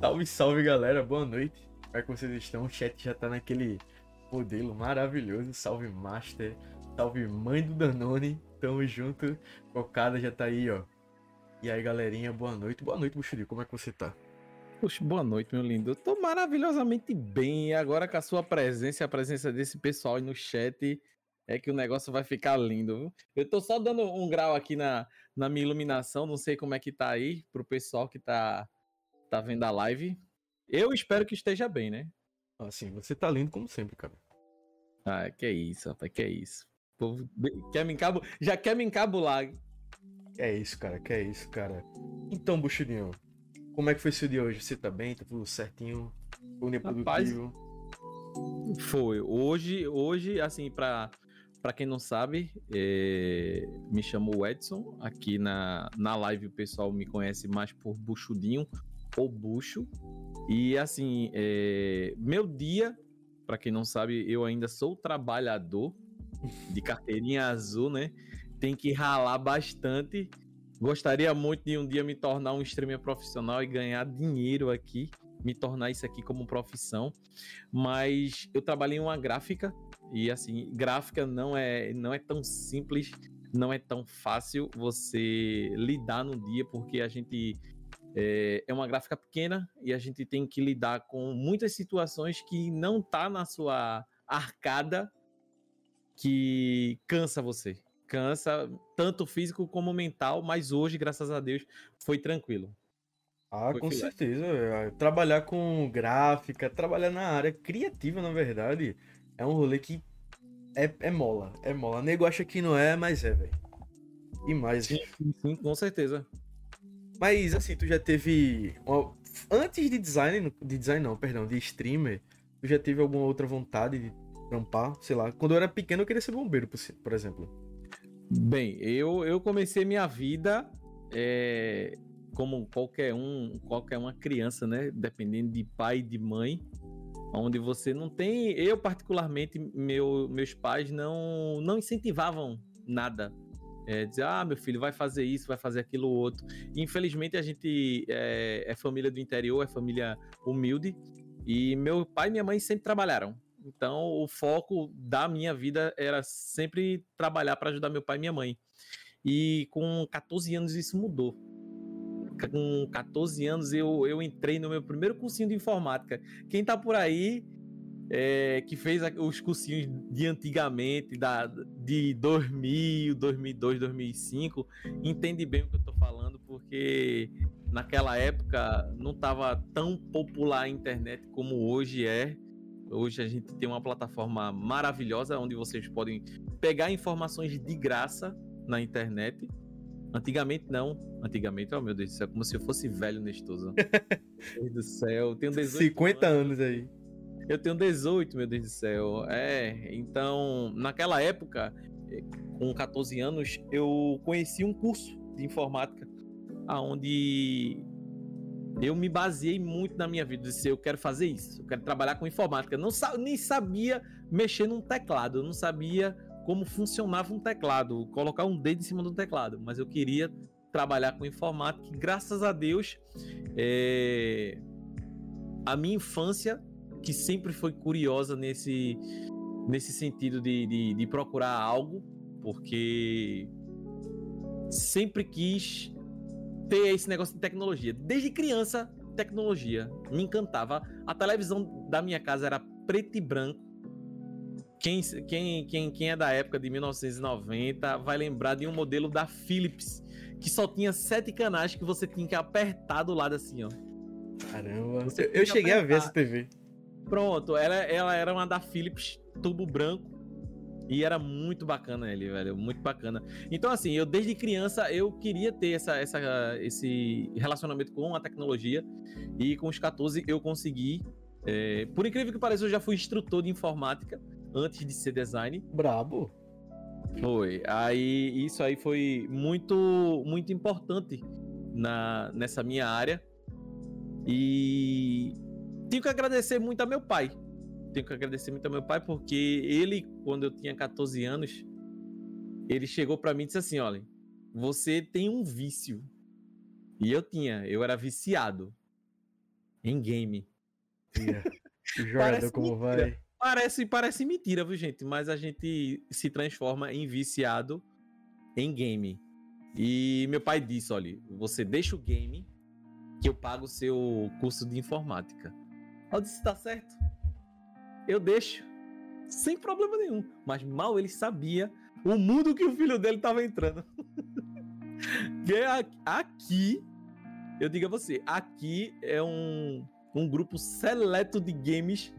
Salve, salve galera, boa noite. Como é que vocês estão? O chat já tá naquele modelo maravilhoso. Salve Master, salve mãe do Danone. Tamo junto. Cocada já tá aí, ó. E aí, galerinha, boa noite. Boa noite, Buxuri. Como é que você tá? Puxa, boa noite, meu lindo. Eu tô maravilhosamente bem. Agora com a sua presença e a presença desse pessoal aí no chat, é que o negócio vai ficar lindo. Viu? Eu tô só dando um grau aqui na, na minha iluminação. Não sei como é que tá aí pro pessoal que tá, tá vendo a live. Eu espero que esteja bem, né? Assim, você tá lindo como sempre, cara. Ah, que isso, rapaz, que isso. O povo quer me encabo... já quer me encabular. É isso, cara, que é isso, cara. Então, Buxurinho, como é que foi seu dia hoje? Você tá bem? Tá tudo certinho? Foi um dia produtivo? Foi. Hoje, hoje assim, pra, pra quem não sabe, é... me chamo Edson. Aqui na, na live o pessoal me conhece mais por Buxudinho ou Buxo. E assim, é... meu dia, para quem não sabe, eu ainda sou trabalhador de carteirinha azul, né? Tem que ralar bastante. Gostaria muito de um dia me tornar um streamer profissional e ganhar dinheiro aqui, me tornar isso aqui como profissão. Mas eu trabalhei em uma gráfica e assim, gráfica não é não é tão simples, não é tão fácil você lidar no dia porque a gente é, é uma gráfica pequena e a gente tem que lidar com muitas situações que não tá na sua arcada que cansa você. Cansa tanto físico como mental, mas hoje, graças a Deus, foi tranquilo. Ah, foi com filé. certeza. É, trabalhar com gráfica, trabalhar na área criativa, na verdade, é um rolê que é, é mola. É mola. O nego acha que não é, mas é, velho. E mais. Sim, sim, com certeza. Mas assim, tu já teve. Uma... Antes de design. De design não, perdão, de streamer, tu já teve alguma outra vontade de trampar? Sei lá. Quando eu era pequeno, eu queria ser bombeiro, por exemplo. Bem, eu, eu comecei minha vida é, como qualquer um, qualquer uma criança, né? Dependendo de pai e de mãe, onde você não tem. Eu, particularmente, meu, meus pais não, não incentivavam nada é, dizer, ah, meu filho vai fazer isso, vai fazer aquilo outro. infelizmente a gente é, é, família do interior, é família humilde, e meu pai e minha mãe sempre trabalharam. Então o foco da minha vida era sempre trabalhar para ajudar meu pai e minha mãe. E com 14 anos isso mudou. Com 14 anos eu, eu entrei no meu primeiro cursinho de informática. Quem tá por aí é, que fez os cursinhos de antigamente, da, de 2000, 2002, 2005, entende bem o que eu estou falando, porque naquela época não estava tão popular a internet como hoje é. Hoje a gente tem uma plataforma maravilhosa onde vocês podem pegar informações de graça na internet. Antigamente não. Antigamente, oh meu Deus do céu, como se eu fosse velho Nestoso. meu Deus do céu, tenho 18 50 anos, anos aí. Eu tenho 18, meu Deus do céu. É, então, naquela época, com 14 anos, eu conheci um curso de informática aonde eu me baseei muito na minha vida. Disse, eu quero fazer isso, eu quero trabalhar com informática. Não nem sabia mexer num teclado, eu não sabia como funcionava um teclado, colocar um dedo em cima do teclado, mas eu queria trabalhar com informática. E, graças a Deus, é... a minha infância que sempre foi curiosa nesse, nesse sentido de, de, de procurar algo, porque sempre quis ter esse negócio de tecnologia. Desde criança, tecnologia me encantava. A televisão da minha casa era preto e branco. Quem, quem, quem, quem é da época de 1990 vai lembrar de um modelo da Philips que só tinha sete canais que você tinha que apertar do lado assim, ó. Caramba, eu, eu cheguei apertar. a ver essa TV. Pronto, ela, ela era uma da Philips, tubo branco. E era muito bacana ele, velho. Muito bacana. Então, assim, eu desde criança eu queria ter essa, essa, esse relacionamento com a tecnologia. E com os 14 eu consegui. É, por incrível que pareça, eu já fui instrutor de informática antes de ser design. Brabo. Foi. Aí isso aí foi muito, muito importante na, nessa minha área. E tenho que agradecer muito a meu pai. Tenho que agradecer muito a meu pai, porque ele, quando eu tinha 14 anos, ele chegou para mim e disse assim: olha, você tem um vício. E eu tinha, eu era viciado. em game. Jogador como mentira. vai. Parece, parece mentira, viu, gente? Mas a gente se transforma em viciado em game. E meu pai disse: olha, você deixa o game que eu pago o seu curso de informática. Eu disse: tá certo. Eu deixo. Sem problema nenhum. Mas mal ele sabia o mundo que o filho dele tava entrando. aqui, eu digo a você, aqui é um, um grupo seleto de games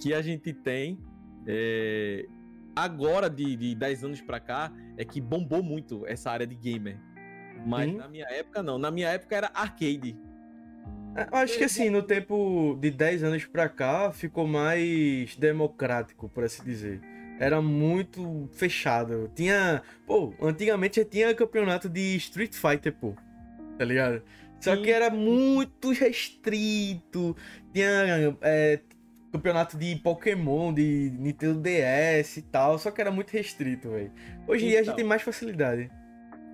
que a gente tem. é, agora, de, de 10 anos pra cá, é que bombou muito essa área de gamer. Mas Sim. na minha época, não. Na minha época era arcade. Eu acho que assim, no tempo de 10 anos pra cá, ficou mais democrático, por assim dizer. Era muito fechado. Tinha. Pô, antigamente já tinha campeonato de Street Fighter, pô. Tá ligado? Só que era muito restrito. Tinha é, campeonato de Pokémon, de Nintendo DS e tal. Só que era muito restrito, velho. Hoje em dia a gente Então. tem mais facilidade.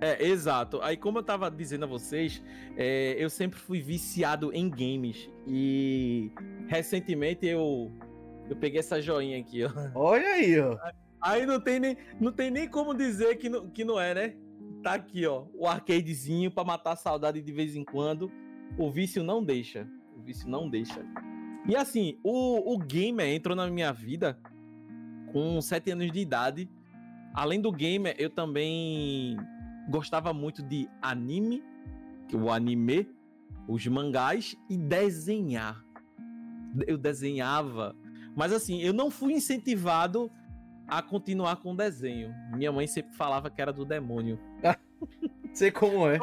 É, exato. Aí, como eu tava dizendo a vocês, é, eu sempre fui viciado em games. E recentemente eu, eu peguei essa joinha aqui, ó. Olha aí, ó. Aí não tem nem, não tem nem como dizer que não, que não é, né? Tá aqui, ó. O arcadezinho pra matar a saudade de vez em quando. O vício não deixa. O vício não deixa. E assim, o, o gamer entrou na minha vida com 7 anos de idade. Além do gamer, eu também gostava muito de anime, o anime, os mangás e desenhar. Eu desenhava. Mas assim, eu não fui incentivado a continuar com o desenho. Minha mãe sempre falava que era do demônio. Sei como é.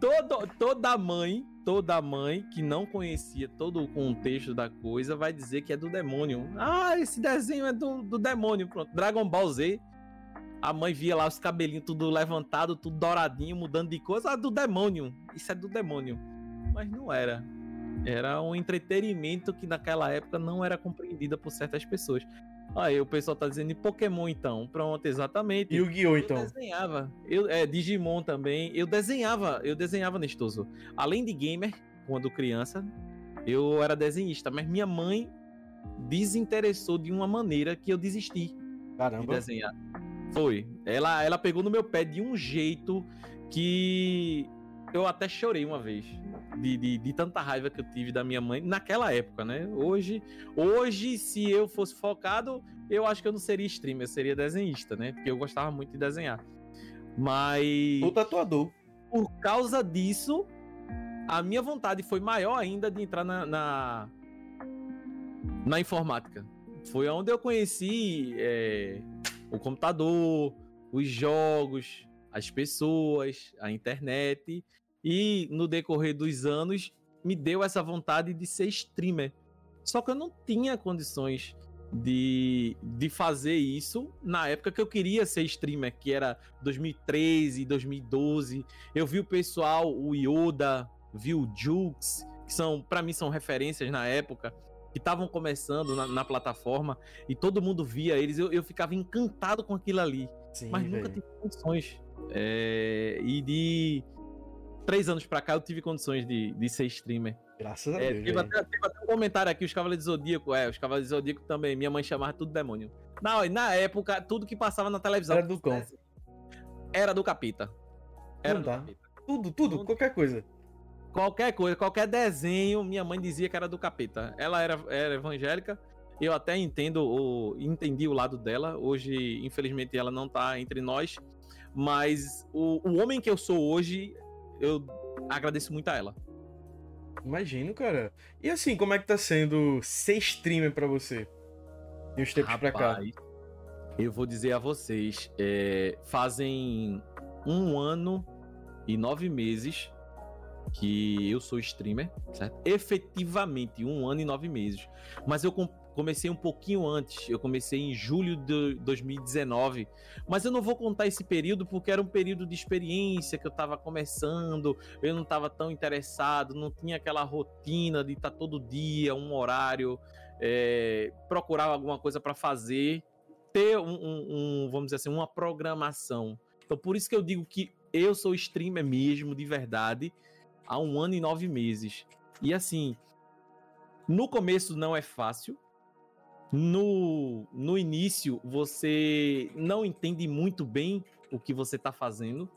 Todo, toda mãe, toda mãe que não conhecia todo o contexto da coisa vai dizer que é do demônio. Ah, esse desenho é do, do demônio. Pronto. Dragon Ball Z. A mãe via lá os cabelinhos tudo levantado, tudo douradinho, mudando de coisa. Ah, do demônio. Isso é do demônio. Mas não era. Era um entretenimento que naquela época não era compreendida por certas pessoas. Aí o pessoal tá dizendo de Pokémon então. Pronto, exatamente. Yu-Gi-Oh! Eu então. desenhava. Eu, é, Digimon também. Eu desenhava, eu desenhava Nestoso. Além de gamer, quando criança, eu era desenhista, mas minha mãe desinteressou de uma maneira que eu desisti de Caramba. desenhar. Foi. Ela, ela pegou no meu pé de um jeito que eu até chorei uma vez. De, de, de tanta raiva que eu tive da minha mãe naquela época, né? Hoje, hoje, se eu fosse focado, eu acho que eu não seria streamer, eu seria desenhista, né? Porque eu gostava muito de desenhar. Mas O tatuador. por causa disso, a minha vontade foi maior ainda de entrar na, na, na informática. Foi onde eu conheci é, o computador, os jogos, as pessoas, a internet. E no decorrer dos anos, me deu essa vontade de ser streamer. Só que eu não tinha condições de, de fazer isso na época que eu queria ser streamer, que era 2013, 2012. Eu vi o pessoal, o Yoda, vi o Jukes, que são, para mim, são referências na época, que estavam começando na, na plataforma, e todo mundo via eles. Eu, eu ficava encantado com aquilo ali, Sim, mas nunca velho. tive condições. É, e de três anos pra cá eu tive condições de, de ser streamer. Graças a É, Deus. teve, até, teve até um comentário aqui, os Cavaleiros do Zodíaco. É, os Cavaleiros do Zodíaco também. Minha mãe chamava tudo demônio. Na, na época, tudo que passava na televisão. Era do cão. Era do capeta. Era Não do dá. capeta. Tudo, tudo, qualquer coisa. Qualquer coisa, qualquer desenho, minha mãe dizia que era do capeta. Ela era, era evangélica. Eu até entendo o, entendi o lado dela. Hoje, infelizmente, ela não tá entre nós. Mas o, o homem que eu sou hoje, eu agradeço muito a ela. Imagino, cara. E assim, como é que tá sendo ser streamer pra você? E os tempos pra cá? Rapaz, Eu vou dizer a vocês, é, fazem um ano e nove meses que eu sou streamer, certo? Efetivamente, um ano e nove meses. Mas eu com- comecei um pouquinho antes, eu comecei em julho de 2019. Mas eu não vou contar esse período porque era um período de experiência que eu tava começando, eu não tava tão interessado, não tinha aquela rotina de estar todo dia, um horário, é, procurar alguma coisa para fazer, ter um, um- um, vamos dizer assim, uma programação. Então, por isso que eu digo que eu sou streamer mesmo, de verdade, há um ano e nove meses. E assim, no começo não é fácil. No, no início, você não entende muito bem o que você está fazendo,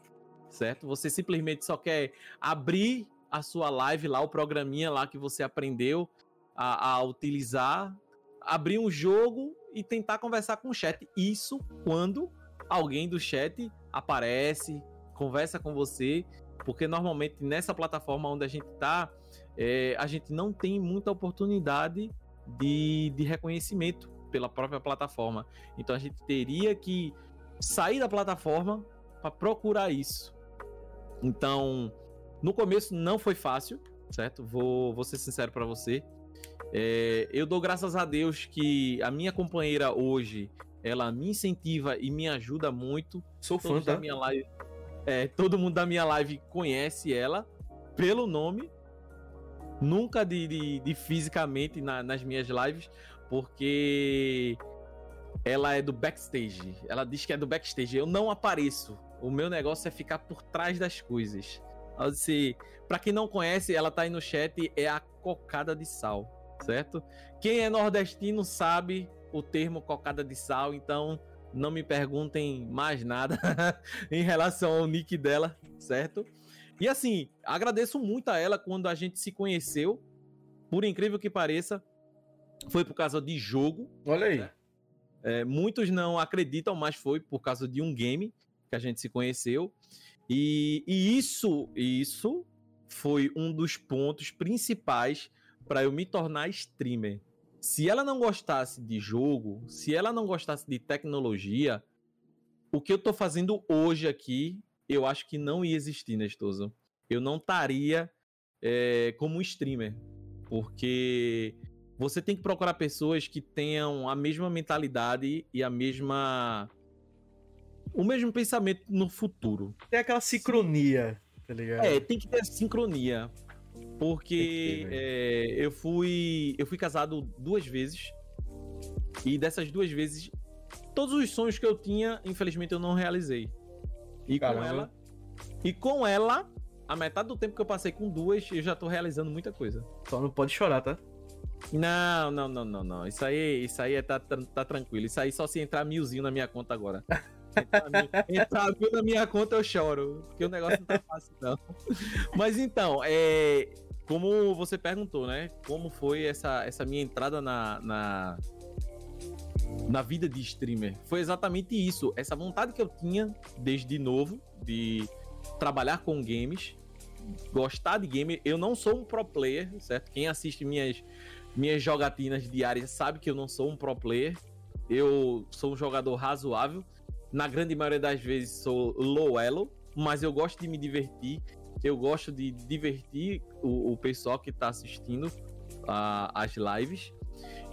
certo? Você simplesmente só quer abrir a sua live lá, o programinha lá que você aprendeu a, a utilizar, abrir um jogo e tentar conversar com o chat. Isso quando alguém do chat aparece, conversa com você, porque normalmente nessa plataforma onde a gente está, é, a gente não tem muita oportunidade de, de reconhecimento pela própria plataforma. Então a gente teria que sair da plataforma para procurar isso. Então, no começo não foi fácil, certo? Vou, vou ser sincero para você. É, eu dou graças a Deus que a minha companheira hoje ela me incentiva e me ajuda muito. Sou fã da minha live. É, todo mundo da minha live conhece ela pelo nome, nunca de, de, de fisicamente na, nas minhas lives, porque ela é do backstage. Ela diz que é do backstage. Eu não apareço. O meu negócio é ficar por trás das coisas. Assim, para quem não conhece, ela tá aí no chat, é a cocada de sal, certo? Quem é nordestino sabe o termo cocada de sal, então não me perguntem mais nada em relação ao nick dela, certo? E assim, agradeço muito a ela quando a gente se conheceu. Por incrível que pareça, foi por causa de jogo. Olha aí. Né? É, muitos não acreditam, mas foi por causa de um game que a gente se conheceu. E, e isso, isso foi um dos pontos principais para eu me tornar streamer. Se ela não gostasse de jogo, se ela não gostasse de tecnologia, o que eu estou fazendo hoje aqui eu acho que não ia existir, Nestoso. Eu não estaria é, como streamer. Porque você tem que procurar pessoas que tenham a mesma mentalidade e a mesma. O mesmo pensamento no futuro. Tem aquela sincronia, tá ligado? É, tem que ter sincronia. Porque é, eu fui. Eu fui casado duas vezes. E dessas duas vezes, todos os sonhos que eu tinha, infelizmente, eu não realizei. E Caramba. com ela. E com ela, a metade do tempo que eu passei com duas, eu já tô realizando muita coisa. Só não pode chorar, tá? Não, não, não, não, não. Isso aí, isso aí é, tá, tá, tá tranquilo. Isso aí só se entrar milzinho na minha conta agora. Entrar mil, na minha conta eu choro. Porque o negócio não tá fácil, não. Mas então, é, como você perguntou, né? Como foi essa, essa minha entrada na, na, na vida de streamer. Foi exatamente isso. Essa vontade que eu tinha desde novo de trabalhar com games, gostar de game. Eu não sou um pro player, certo? Quem assiste minhas, minhas jogatinas diárias sabe que eu não sou um pro player. Eu sou um jogador razoável. Na grande maioria das vezes sou low elo, mas eu gosto de me divertir. Eu gosto de divertir o, o pessoal que está assistindo uh, as lives.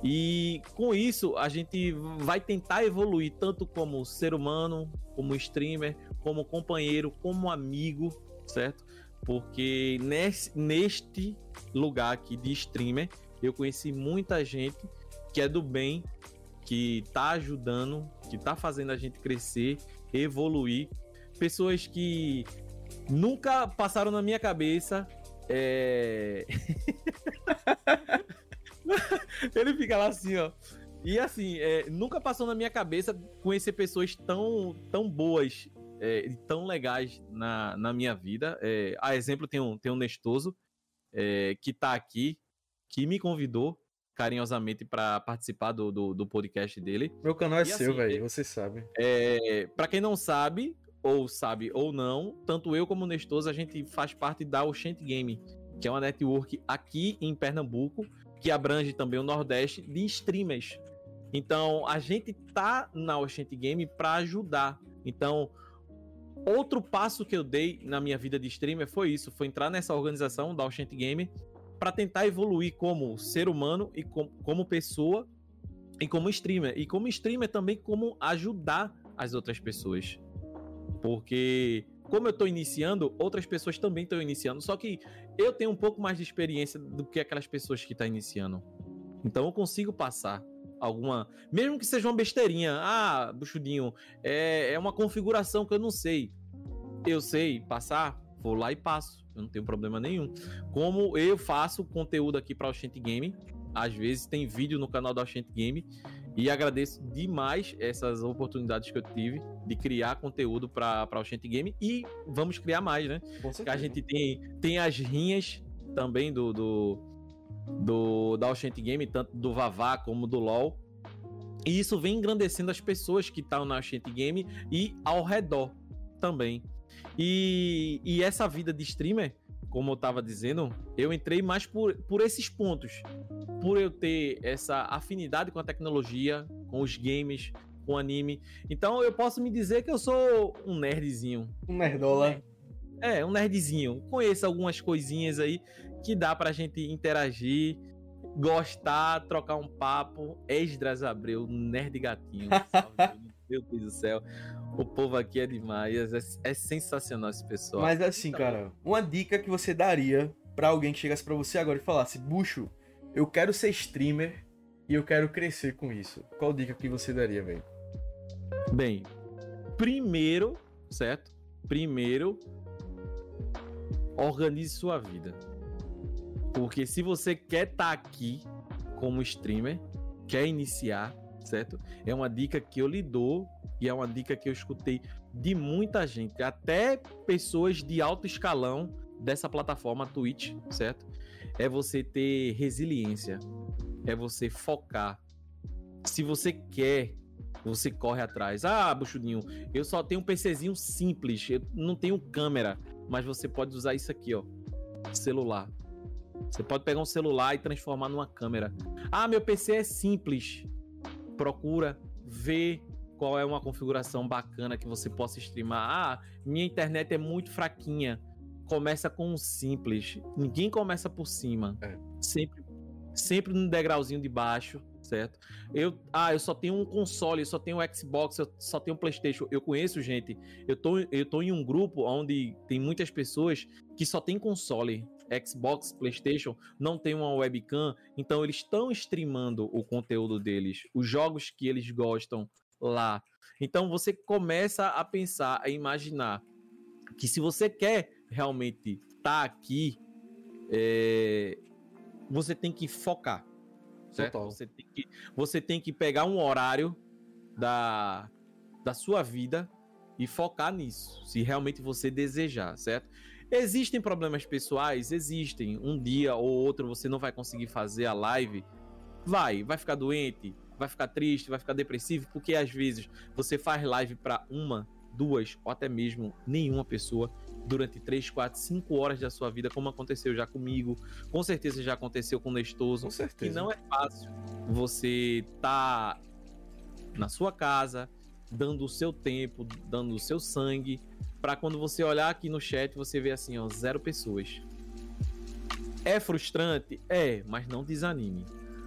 E com isso a gente vai tentar evoluir tanto como ser humano, como streamer, como companheiro, como amigo, certo? Porque nesse, neste lugar aqui de streamer, eu conheci muita gente que é do bem, que tá ajudando, que tá fazendo a gente crescer, evoluir. Pessoas que nunca passaram na minha cabeça. É... Ele fica lá assim, ó. E assim, é, nunca passou na minha cabeça conhecer pessoas tão, tão boas é, e tão legais na, na minha vida. É, a exemplo, tem um, tem um Nestoso é, que tá aqui, que me convidou carinhosamente para participar do, do, do, podcast dele. Meu canal é e, seu, assim, velho, você sabe. É, para quem não sabe, ou sabe ou não, tanto eu como o Nestoso, a gente faz parte da Oshent Game, que é uma network aqui em Pernambuco, que abrange também o Nordeste, de streamers. Então, a gente tá na Oshent Game para ajudar. Então, outro passo que eu dei na minha vida de streamer foi isso, foi entrar nessa organização da Oshent Game para tentar evoluir como ser humano e com, como pessoa e como streamer. E como streamer também como ajudar as outras pessoas. Porque como eu estou iniciando, outras pessoas também estão iniciando. Só que eu tenho um pouco mais de experiência do que aquelas pessoas que estão tá iniciando. Então eu consigo passar alguma. Mesmo que seja uma besteirinha. Ah, buchudinho, é, é uma configuração que eu não sei. Eu sei passar, vou lá e passo. Eu não tenho problema nenhum. Como eu faço conteúdo aqui para o Shant Game, às vezes tem vídeo no canal da Shant Game e agradeço demais essas oportunidades que eu tive de criar conteúdo para o Shant Game e vamos criar mais, né? Que a gente tem, tem as rinhas também do, do, do da Oshent Game, tanto do Vavá como do LoL. E isso vem engrandecendo as pessoas que estão na Oshent Game e ao redor também. E, e essa vida de streamer, como eu estava dizendo, eu entrei mais por, por esses pontos. Por eu ter essa afinidade com a tecnologia, com os games, com o anime. Então eu posso me dizer que eu sou um nerdzinho. Um nerdola. É, um nerdzinho. Conheço algumas coisinhas aí que dá pra gente interagir, gostar, trocar um papo. Esdras Abreu, nerd gatinho. Meu Deus do céu. O povo aqui é demais. É, é sensacional esse pessoal. Mas assim, cara, uma dica que você daria para alguém que chegasse para você agora e falasse: Bucho, eu quero ser streamer e eu quero crescer com isso. Qual dica que você daria, velho? Bem, primeiro, certo? Primeiro, organize sua vida. Porque se você quer estar tá aqui como streamer, quer iniciar, certo? É uma dica que eu lhe dou e é uma dica que eu escutei de muita gente, até pessoas de alto escalão dessa plataforma Twitch, certo? É você ter resiliência, é você focar. Se você quer, você corre atrás. Ah, buchudinho, eu só tenho um PCzinho simples, eu não tenho câmera, mas você pode usar isso aqui, ó, celular. Você pode pegar um celular e transformar numa câmera. Ah, meu PC é simples. Procura, vê qual é uma configuração bacana que você possa streamar. Ah, minha internet é muito fraquinha. Começa com um simples. Ninguém começa por cima. É. Sempre, sempre no degrauzinho de baixo, certo? Eu, ah, eu só tenho um console, eu só tenho um Xbox, eu só tenho um PlayStation. Eu conheço gente. Eu tô, eu tô em um grupo onde tem muitas pessoas que só tem console. Xbox, PlayStation, não tem uma webcam, então eles estão streamando o conteúdo deles, os jogos que eles gostam lá. Então você começa a pensar, a imaginar que se você quer realmente estar tá aqui, é, você tem que focar. Certo? Você tem, que, você tem que pegar um horário da, da sua vida e focar nisso, se realmente você desejar, certo? Existem problemas pessoais? Existem. Um dia ou outro você não vai conseguir fazer a live. Vai, vai ficar doente, vai ficar triste, vai ficar depressivo, porque às vezes você faz live para uma, duas ou até mesmo nenhuma pessoa durante 3, 4, 5 horas da sua vida, como aconteceu já comigo, com certeza já aconteceu com o Nestoso. Com certeza. Que não é fácil você tá na sua casa, dando o seu tempo, dando o seu sangue, para quando você olhar aqui no chat, você ver assim, ó, zero pessoas. É frustrante? É, mas não desanime.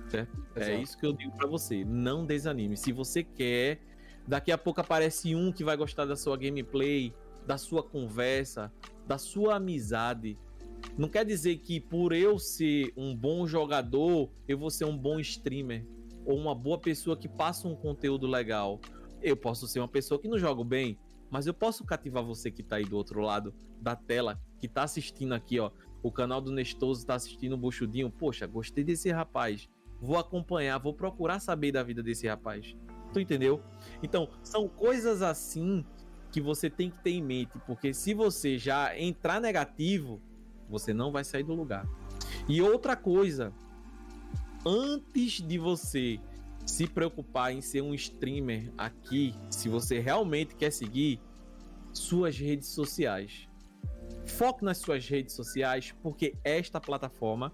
Certo? É Exato. É isso que eu digo para você. Não desanime. Se você quer, daqui a pouco aparece um que vai gostar da sua gameplay, da sua conversa, da sua amizade. Não quer dizer que por eu ser um bom jogador, eu vou ser um bom streamer ou uma boa pessoa que passa um conteúdo legal. Eu posso ser uma pessoa que não joga bem, mas eu posso cativar você que tá aí do outro lado da tela, que tá assistindo aqui, ó, o canal do Nestoso tá assistindo o Buchudinho. Poxa, gostei desse rapaz. Vou acompanhar, vou procurar saber da vida desse rapaz. Tu entendeu? Então, são coisas assim que você tem que ter em mente, porque se você já entrar negativo, você não vai sair do lugar. E outra coisa, antes de você se preocupar em ser um streamer aqui, se você realmente quer seguir suas redes sociais. Foque nas suas redes sociais, porque esta plataforma,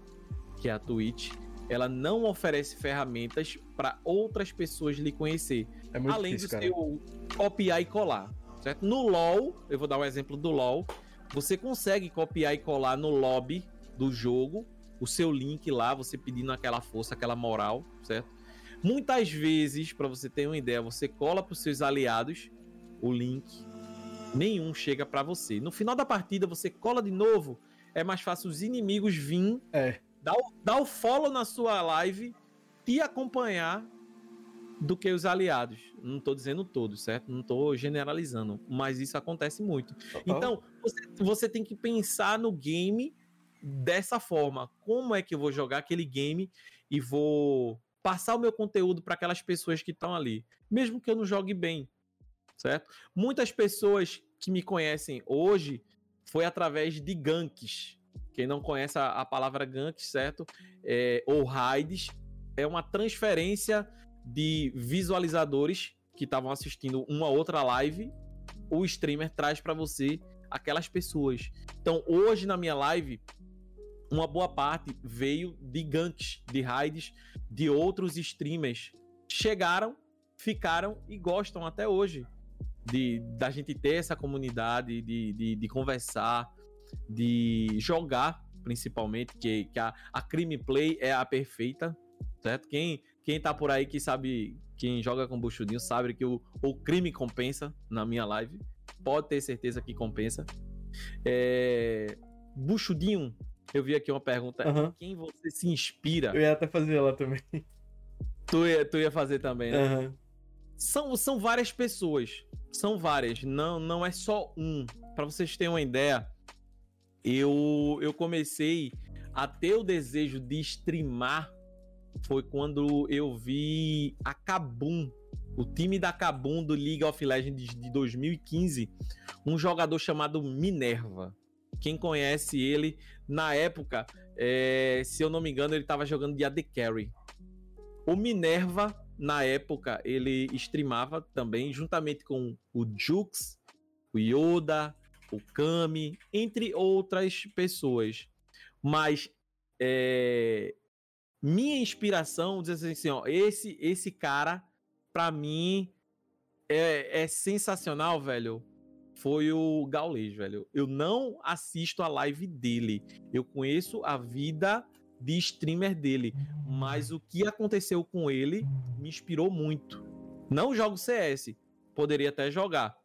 que é a Twitch, ela não oferece ferramentas para outras pessoas lhe conhecer. É muito além difícil, do seu copiar e colar. Certo? No LoL, eu vou dar um exemplo do LoL, você consegue copiar e colar no lobby do jogo o seu link lá, você pedindo aquela força, aquela moral, certo? Muitas vezes, para você ter uma ideia, você cola para os seus aliados o link, nenhum chega para você. No final da partida, você cola de novo, é mais fácil os inimigos vir, é. dar, o, dar o follow na sua live, te acompanhar do que os aliados. Não estou dizendo todos, certo? Não estou generalizando, mas isso acontece muito. Então, você, você tem que pensar no game dessa forma. Como é que eu vou jogar aquele game e vou passar o meu conteúdo para aquelas pessoas que estão ali, mesmo que eu não jogue bem, certo? Muitas pessoas que me conhecem hoje foi através de ganks. Quem não conhece a, a palavra gank, certo? É, ou raids, é uma transferência de visualizadores que estavam assistindo uma outra live. O streamer traz para você aquelas pessoas. Então, hoje na minha live, uma boa parte veio de ganks, de raids de outros streamers. Chegaram, ficaram e gostam até hoje de da gente ter essa comunidade, de, de, de conversar, de jogar, principalmente, que, que a, a Crime Play é a perfeita, certo? Quem, quem tá por aí que sabe, quem joga com Buchudinho sabe que o, o crime compensa na minha live. Pode ter certeza que compensa. É... Buchudinho, eu vi aqui uma pergunta. Uhum. Quem você se inspira? Eu ia até fazer ela também. Tu ia, tu ia fazer também, né? Uhum. São, são várias pessoas. São várias. Não, não é só um. Para vocês terem uma ideia, eu, eu comecei a ter o desejo de streamar foi quando eu vi a Kabum, o time da Kabum do League of Legends de 2015, um jogador chamado Minerva. Quem conhece ele, na época, é, se eu não me engano, ele estava jogando de AD Carry. O Minerva, na época, ele streamava também, juntamente com o Jux, o Yoda, o Kami, entre outras pessoas. Mas é, minha inspiração, dizer assim, ó, esse, esse cara, pra mim, é, é sensacional, velho foi o Gaules, velho. Eu não assisto a live dele. Eu conheço a vida de streamer dele, mas o que aconteceu com ele me inspirou muito. Não jogo CS, poderia até jogar,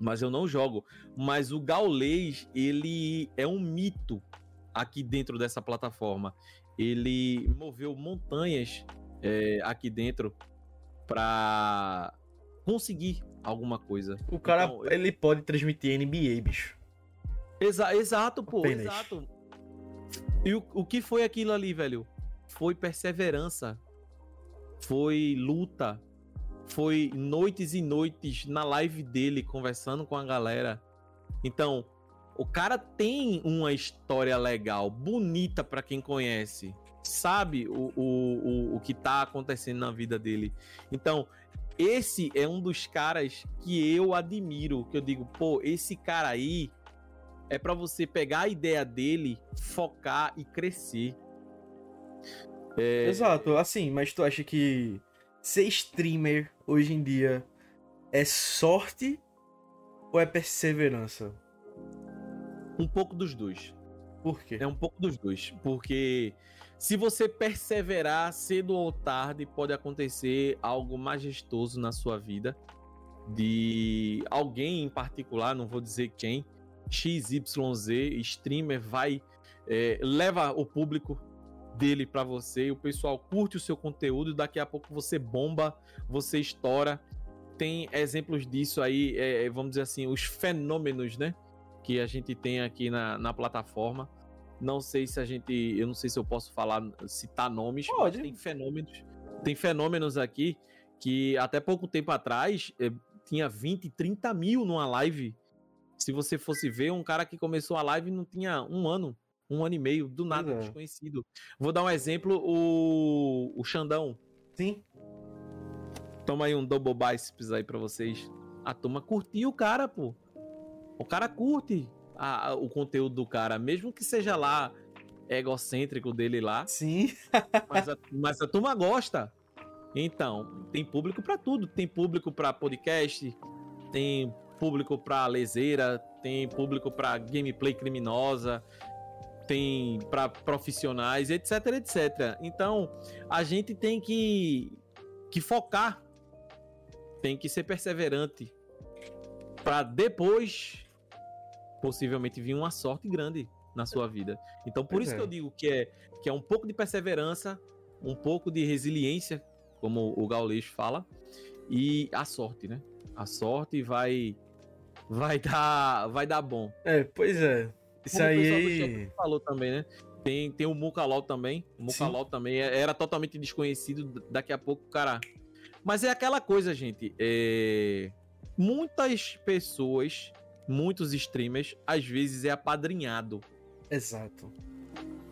mas eu não jogo. Mas o Gaules, ele é um mito aqui dentro dessa plataforma. Ele moveu montanhas é, aqui dentro para conseguir alguma coisa. O cara, então, ele pode transmitir NBA, bicho. Exa exato, pô, Apenas. exato. E o, o que foi aquilo ali, velho? Foi perseverança. Foi luta. Foi noites e noites na live dele, conversando com a galera. Então, o cara tem uma história legal, bonita para quem conhece. Sabe o, o, o, o que tá acontecendo na vida dele. Então, esse é um dos caras que eu admiro, que eu digo, pô, esse cara aí é para você pegar a ideia dele, focar e crescer. É... Exato, assim, mas tu acha que ser streamer hoje em dia é sorte ou é perseverança? Um pouco dos dois. Por quê? É um pouco dos dois. Porque se você perseverar cedo ou tarde, pode acontecer algo majestoso na sua vida. De alguém em particular, não vou dizer quem, XYZ, streamer, vai, é, leva o público dele para você, o pessoal curte o seu conteúdo, daqui a pouco você bomba, você estoura. Tem exemplos disso aí, é, vamos dizer assim, os fenômenos, né? Que a gente tem aqui na, na plataforma. Não sei se a gente. Eu não sei se eu posso falar, citar nomes. Pode. Tem fenômenos. Tem fenômenos aqui que até pouco tempo atrás eh, tinha 20, 30 mil numa live. Se você fosse ver, um cara que começou a live não tinha um ano, um ano e meio, do nada, é. desconhecido. Vou dar um exemplo: o, o Xandão. Sim. Toma aí um double biceps aí pra vocês. A turma curtiu o cara, pô. O cara curte a, o conteúdo do cara, mesmo que seja lá egocêntrico dele lá. Sim. mas, a, mas a turma gosta. Então, tem público para tudo. Tem público para podcast, tem público para leseira, tem público para gameplay criminosa, tem para profissionais, etc, etc. Então, a gente tem que que focar, tem que ser perseverante para depois possivelmente vir uma sorte grande na sua vida. Então, por pois isso é. que eu digo que é, que é um pouco de perseverança, um pouco de resiliência como o Gaulês fala, e a sorte, né? A sorte vai vai dar vai dar bom. É, pois é. Isso Como aí. falou também, né? Tem, tem o Mukalol também. O Mukalol também é- era totalmente desconhecido. Daqui a pouco, cara. Mas é aquela coisa, gente. é, Muitas pessoas, muitos streamers, às vezes é apadrinhado. Exato.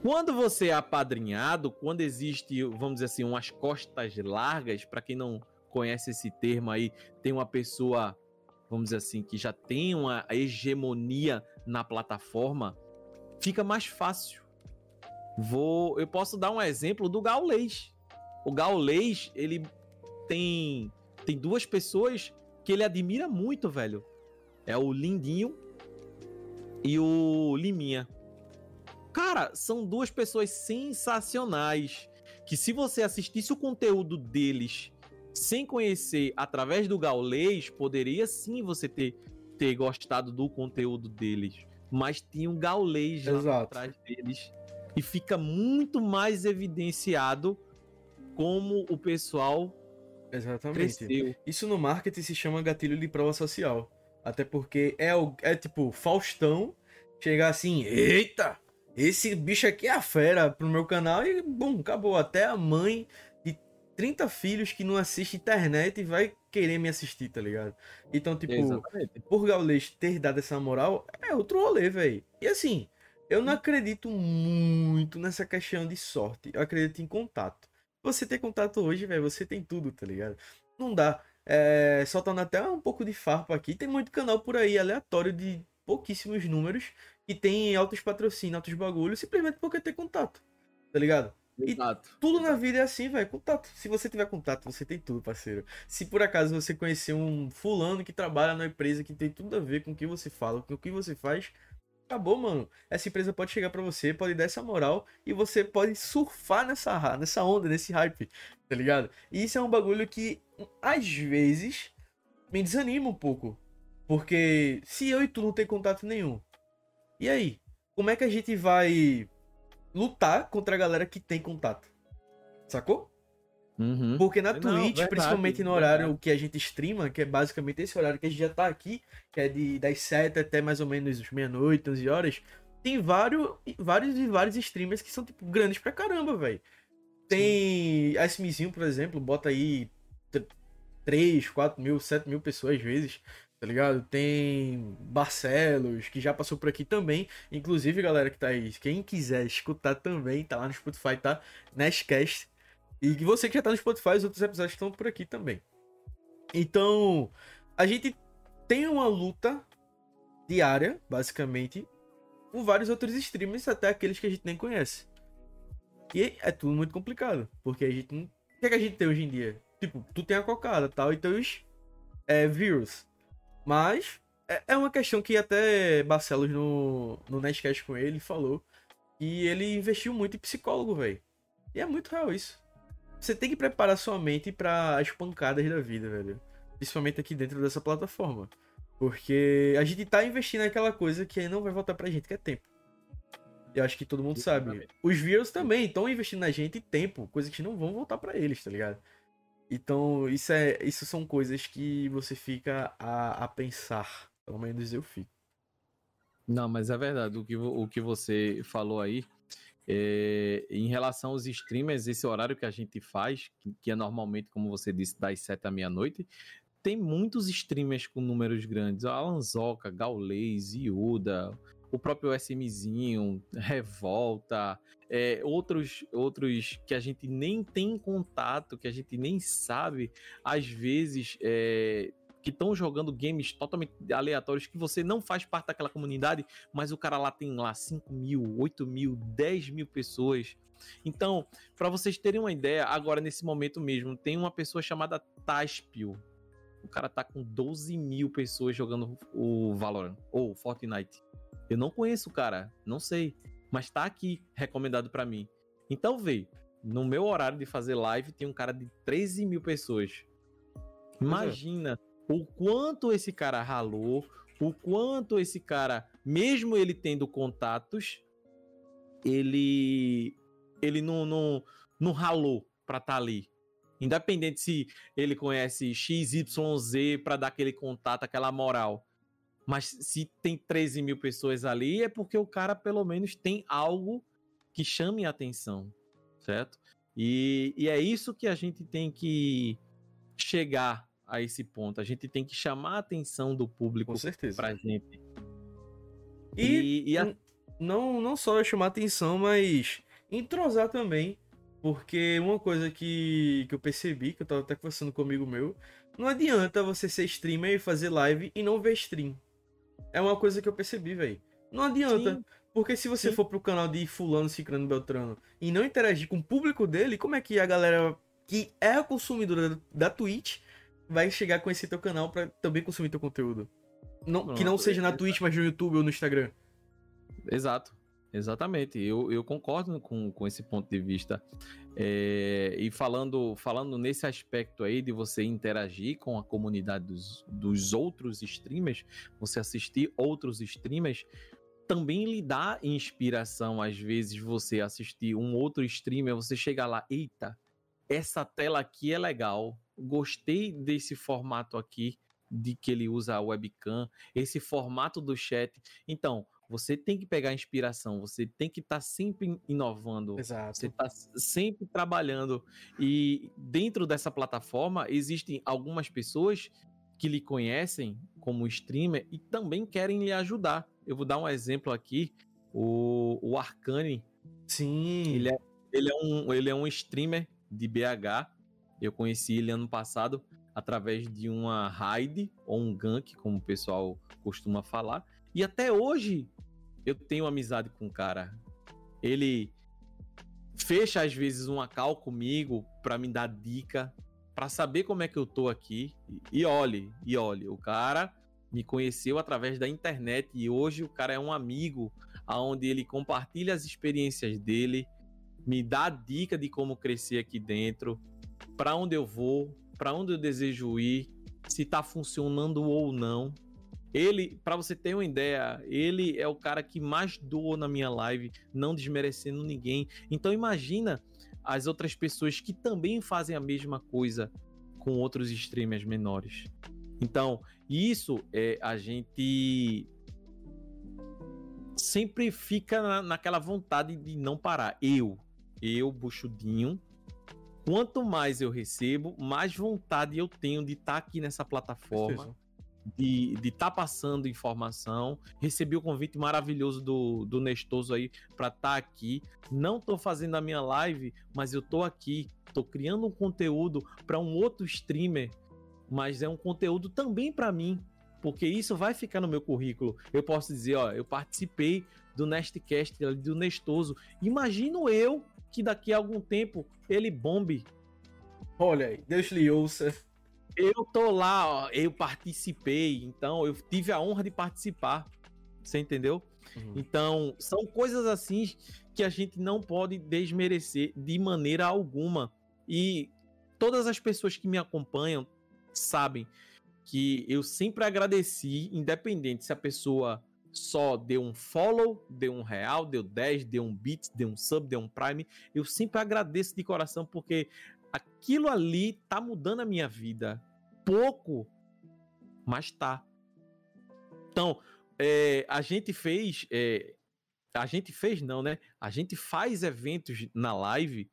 Quando você é apadrinhado, quando existe, vamos dizer assim, umas costas largas, para quem não conhece esse termo aí, tem uma pessoa, vamos dizer assim, que já tem uma hegemonia na plataforma, fica mais fácil. Vou, eu posso dar um exemplo do Gaulês. O Gaulês, ele tem tem duas pessoas que ele admira muito, velho. É o Lindinho e o Liminha. Cara, são duas pessoas sensacionais. Que se você assistisse o conteúdo deles sem conhecer através do Gaulês, poderia sim você ter, ter gostado do conteúdo deles. Mas tinha um Gaulês lá Exato. atrás deles. E fica muito mais evidenciado como o pessoal Exatamente. cresceu. Isso no marketing se chama gatilho de prova social. Até porque é, o, é tipo Faustão chegar assim, eita, esse bicho aqui é a fera pro meu canal e bum, acabou. Até a mãe de 30 filhos que não assiste internet vai querer me assistir, tá ligado? Então, tipo, Exatamente. por Gaulês ter dado essa moral, é outro rolê, velho. E assim, eu não acredito muito nessa questão de sorte. Eu acredito em contato. Você ter contato hoje, velho, você tem tudo, tá ligado? Não dá. É, soltando até um pouco de farpa aqui. Tem muito canal por aí aleatório de pouquíssimos números que tem altos patrocínios, altos bagulhos, simplesmente porque tem contato. Tá ligado? E Exato. Tudo na vida é assim, velho. Contato. Se você tiver contato, você tem tudo, parceiro. Se por acaso você conhecer um fulano que trabalha na empresa que tem tudo a ver com o que você fala, com o que você faz, acabou, mano. Essa empresa pode chegar pra você, pode dar essa moral e você pode surfar nessa, nessa onda, nesse hype, tá ligado? E isso é um bagulho que, às vezes, me desanima um pouco. Porque se eu e tu não tem contato nenhum, e aí? Como é que a gente vai lutar contra a galera que tem contato? Sacou? Uhum. Porque na Não, Twitch, verdade, principalmente no verdade. horário que a gente streama, que é basicamente esse horário que a gente já tá aqui, que é de das 7 até mais ou menos meia-noite, 11 horas, tem vários, vários e vários streamers que são, tipo, grandes pra caramba, velho. Tem a SMzinho, por exemplo, bota aí 3, 4 mil, 7 mil pessoas às vezes, tá ligado? Tem Barcelos, que já passou por aqui também. Inclusive, galera que tá aí, quem quiser escutar também, tá lá no Spotify, tá? Nashcast. E você que já tá no Spotify, os outros episódios estão por aqui também. Então, a gente tem uma luta diária, basicamente, com vários outros streamers, até aqueles que a gente nem conhece. E é tudo muito complicado, porque a gente não... O que, é que a gente tem hoje em dia? Tipo, tu tem a cocada tal, e teus é, views. Mas é, é uma questão que até Barcelos no, no Nerdcast com ele falou que ele investiu muito em psicólogo, velho. E é muito real isso. Você tem que preparar sua mente para as pancadas da vida, velho. Principalmente aqui dentro dessa plataforma. Porque a gente tá investindo naquela coisa que aí não vai voltar pra gente, que é tempo. Eu acho que todo mundo sabe. Os views também estão investindo na gente tempo, coisas que não vão voltar pra eles, tá ligado? Então, isso é, isso são coisas que você fica a, a pensar. Pelo menos eu fico. Não, mas é verdade. O que, o que você falou aí, é, em relação aos streamers, esse horário que a gente faz, que, que é normalmente, como você disse, das 7 à meia-noite, tem muitos streamers com números grandes. O Alan Zoca, Gaulês, Iuda, o próprio SMzinho, Revolta, é, outros, outros que a gente nem tem contato, que a gente nem sabe, às vezes, é, que estão jogando games totalmente aleatórios que você não faz parte daquela comunidade, mas o cara lá tem lá 5 mil, 8 mil, 10 mil pessoas. Então, para vocês terem uma ideia, agora nesse momento mesmo, tem uma pessoa chamada Taspio. O cara tá com 12 mil pessoas jogando o Valorant ou Fortnite. Eu não conheço o cara, não sei, mas tá aqui recomendado para mim. Então, vê, no meu horário de fazer live tem um cara de 13 mil pessoas. Imagina o quanto esse cara ralou, o quanto esse cara, mesmo ele tendo contatos, ele ele não, não, não ralou pra estar ali. Independente se ele conhece XYZ para dar aquele contato, aquela moral. Mas se tem 13 mil pessoas ali, é porque o cara pelo menos tem algo que chame a atenção, certo? E, e é isso que a gente tem que chegar a esse ponto. A gente tem que chamar a atenção do público Com certeza. pra gente. E, E- e a- não, não só chamar atenção, mas entrosar também. Porque uma coisa que, que eu percebi, que eu tava até conversando com amigo meu, não adianta você ser streamer e fazer live e não ver stream. É uma coisa que eu percebi, velho. Não adianta. Sim. Porque se você Sim. for pro canal de fulano, ciclano, beltrano e não interagir com o público dele, como é que a galera que é a consumidora da Twitch vai chegar com esse teu canal pra também consumir teu conteúdo? Não, que não seja na Twitch, mas no YouTube ou no Instagram. Exato. Exatamente, eu, eu concordo com, com esse ponto de vista. É, e falando, falando nesse aspecto aí de você interagir com a comunidade dos, dos outros streamers, você assistir outros streamers, também lhe dá inspiração. Às vezes você assistir um outro streamer, você chega lá, eita, essa tela aqui é legal, gostei desse formato aqui, de que ele usa a webcam, esse formato do chat. Então, você tem que pegar inspiração, você tem que estar sempre inovando, Exato. você está sempre trabalhando. E dentro dessa plataforma existem algumas pessoas que lhe conhecem como streamer e também querem lhe ajudar. Eu vou dar um exemplo aqui. O, o Arcane, Sim. ele é, ele, é um, ele é um streamer de BH. Eu conheci ele ano passado através de uma raid ou um gank, como o pessoal costuma falar. E até hoje eu tenho amizade com o cara. Ele fecha às vezes uma call comigo para me dar dica, para saber como é que eu tô aqui. E, e olhe, e olhe, o cara me conheceu através da internet e hoje o cara é um amigo aonde ele compartilha as experiências dele, me dá dica de como crescer aqui dentro, para onde eu vou, para onde eu desejo ir, se tá funcionando ou não. Ele, para você ter uma ideia, ele é o cara que mais doou na minha live, não desmerecendo ninguém. Então imagina as outras pessoas que também fazem a mesma coisa com outros streamers menores. Então, isso é a gente sempre fica na, naquela vontade de não parar. Eu, eu, buchudinho, quanto mais eu recebo, mais vontade eu tenho de estar aqui nessa plataforma, de estar passando informação. Recebi o convite maravilhoso do, do Nestoso aí para estar aqui. Não tô fazendo a minha live, mas eu tô aqui. Tô criando um conteúdo para um outro streamer, mas é um conteúdo também para mim, porque isso vai ficar no meu currículo. Eu posso dizer, ó, eu participei do Nestcast do Nestoso. Imagino eu que daqui a algum tempo ele bombe Olha aí, Deus lhe ouça. eu tô lá, ó, eu participei, então eu tive a honra de participar. Você entendeu? Então, são coisas assim que a gente não pode desmerecer de maneira alguma. E todas as pessoas que me acompanham sabem que eu sempre agradeci, independente se a pessoa só deu um follow, deu um real, deu 10, deu um bit, deu um sub, deu um prime, eu sempre agradeço de coração porque aquilo ali tá mudando a minha vida. Pouco, mas tá. Então, é, a gente fez. é, a gente fez, não, né? A gente faz eventos na live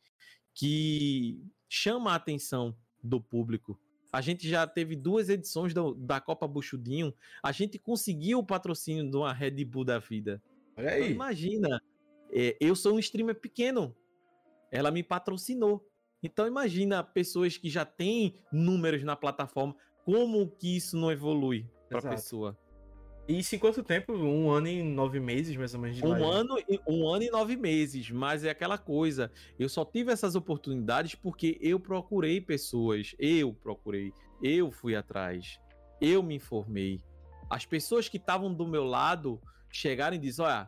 que chama a atenção do público. A gente já teve duas edições da, da Copa Buchudinho. A gente conseguiu o patrocínio de uma Red Bull da vida. Olha Então, aí. imagina, é, eu sou um streamer pequeno. Ela me patrocinou. Então imagina pessoas que já têm números na plataforma, como que isso não evolui para a pessoa? E isso em quanto tempo? Um ano e nove meses, mais ou menos, de Um live. ano, e- um ano e nove meses, mas é aquela coisa. Eu só tive essas oportunidades porque eu procurei pessoas, eu procurei, eu fui atrás, eu me informei. As pessoas que estavam do meu lado chegaram e disseram: olha,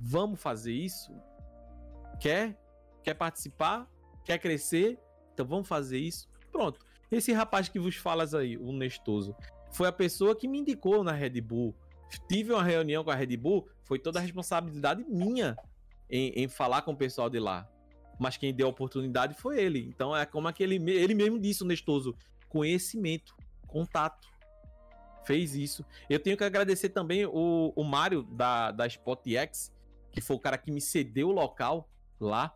vamos fazer isso? Quer? Quer participar? Quer crescer? Então vamos fazer isso? Pronto. Esse rapaz que vos falas aí, o Nestoso, foi a pessoa que me indicou na Red Bull. Tive uma reunião com a Red Bull, foi toda a responsabilidade minha em, em falar com o pessoal de lá. mas quem deu a oportunidade foi ele. Então é como aquele ele mesmo disse, Nestoso, conhecimento, contato. Fez isso. Eu tenho que agradecer também o, o Mário da, da SpotX, que foi o cara que me cedeu o local lá,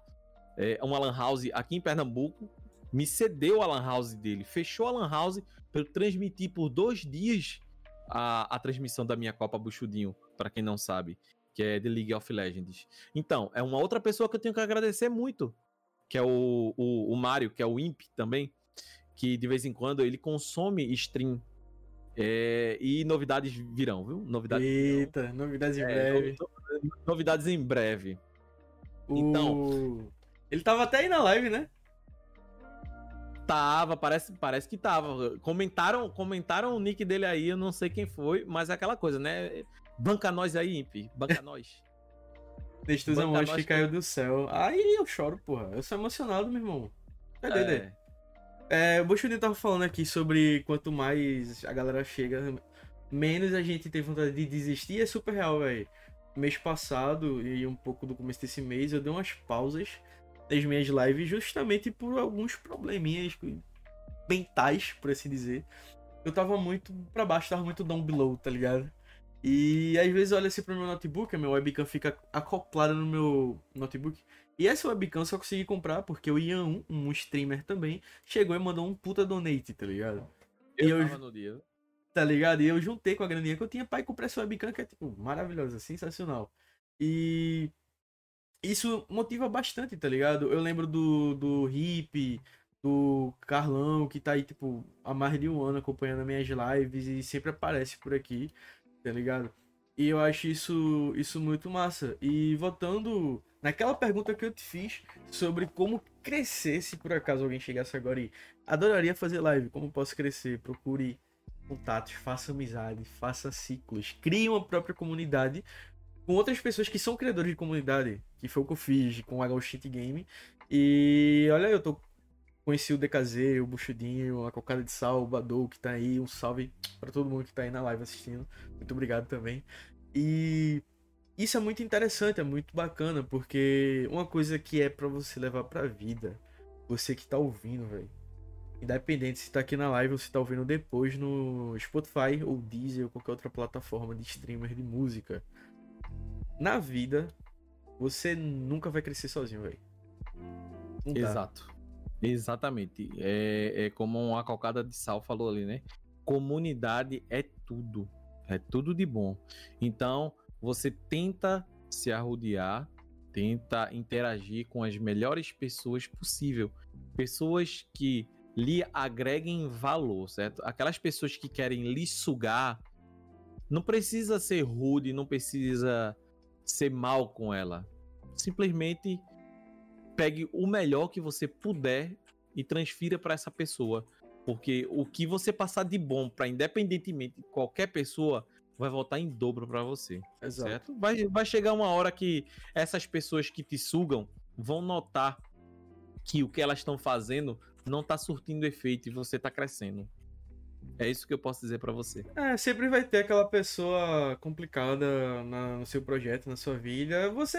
é, uma Lan House aqui em Pernambuco, me cedeu a Lan House dele, fechou a Lan House para eu transmitir por dois dias a, a transmissão da minha Copa Buchudinho, para quem não sabe, que é The League of Legends. Então, é uma outra pessoa que eu tenho que agradecer muito, que é o, o, o Mário, que é o Imp também, que de vez em quando ele consome stream. É, e novidades virão, viu? Novidades Eita, virão. novidades em é, breve. novidades em breve. Então. Ele tava até aí na live, né? Tava, parece, parece que tava. Comentaram, comentaram o nick dele aí, eu não sei quem foi, mas é aquela coisa, né? Banca nós aí, Imp. Banca nós. Destes amores que caiu do céu. Aí eu choro, porra. Eu sou emocionado, meu irmão. Cadê, é. É, o Buxudinho tava falando aqui sobre quanto mais a galera chega, menos a gente tem vontade de desistir. É super real, velho. Mês passado e um pouco do começo desse mês, eu dei umas pausas das minhas lives justamente por alguns probleminhas mentais, por assim dizer. Eu tava muito para baixo, tava muito down below, tá ligado? E às vezes eu olho assim pro meu notebook, a minha webcam fica acoplada no meu notebook. E essa webcam eu só consegui comprar porque o Ian, um streamer também, chegou e mandou um puta donate, tá ligado? Eu, e eu tava no dia. Tá ligado? E eu juntei com a graninha que eu tinha pra ir comprar essa webcam que é, tipo, maravilhosa, sensacional. E isso motiva bastante, tá ligado? Eu lembro do, do Hip, do Carlão, que tá aí, tipo, há mais de um ano acompanhando as minhas lives e sempre aparece por aqui, tá ligado? E eu acho isso, isso muito massa. E voltando naquela pergunta que eu te fiz sobre como crescer, se por acaso alguém chegasse agora e adoraria fazer live, como posso crescer? Procure contatos, faça amizade, faça ciclos, crie uma própria comunidade com outras pessoas que são criadores de comunidade, que foi o que eu fiz com o Agostinho Game. E olha, eu tô conheci o DKZ, o Buchudinho, a Cocada de Sal, o Badou que tá aí. Um salve para todo mundo que tá aí na live assistindo. Muito obrigado também. E isso é muito interessante, é muito bacana, porque uma coisa que é para você levar pra vida, você que tá ouvindo, velho. Independente se tá aqui na live ou se tá ouvindo depois no Spotify ou Deezer ou qualquer outra plataforma de streamer de música na vida, você nunca vai crescer sozinho, velho. Exato. Exatamente. É, é como a cocada de sal falou ali, né? Comunidade é tudo. É tudo de bom. Então, você tenta se arrodear, tenta interagir com as melhores pessoas possível. Pessoas que lhe agreguem valor, certo? Aquelas pessoas que querem lhe sugar, não precisa ser rude, não precisa ser mal com ela. Simplesmente pegue o melhor que você puder e transfira para essa pessoa, porque o que você passar de bom para independentemente qualquer pessoa vai voltar em dobro para você, Exato. certo? Vai, vai chegar uma hora que essas pessoas que te sugam vão notar que o que elas estão fazendo não está surtindo efeito e você está crescendo. É isso que eu posso dizer para você. É, sempre vai ter aquela pessoa complicada na, no seu projeto, na sua vida. Você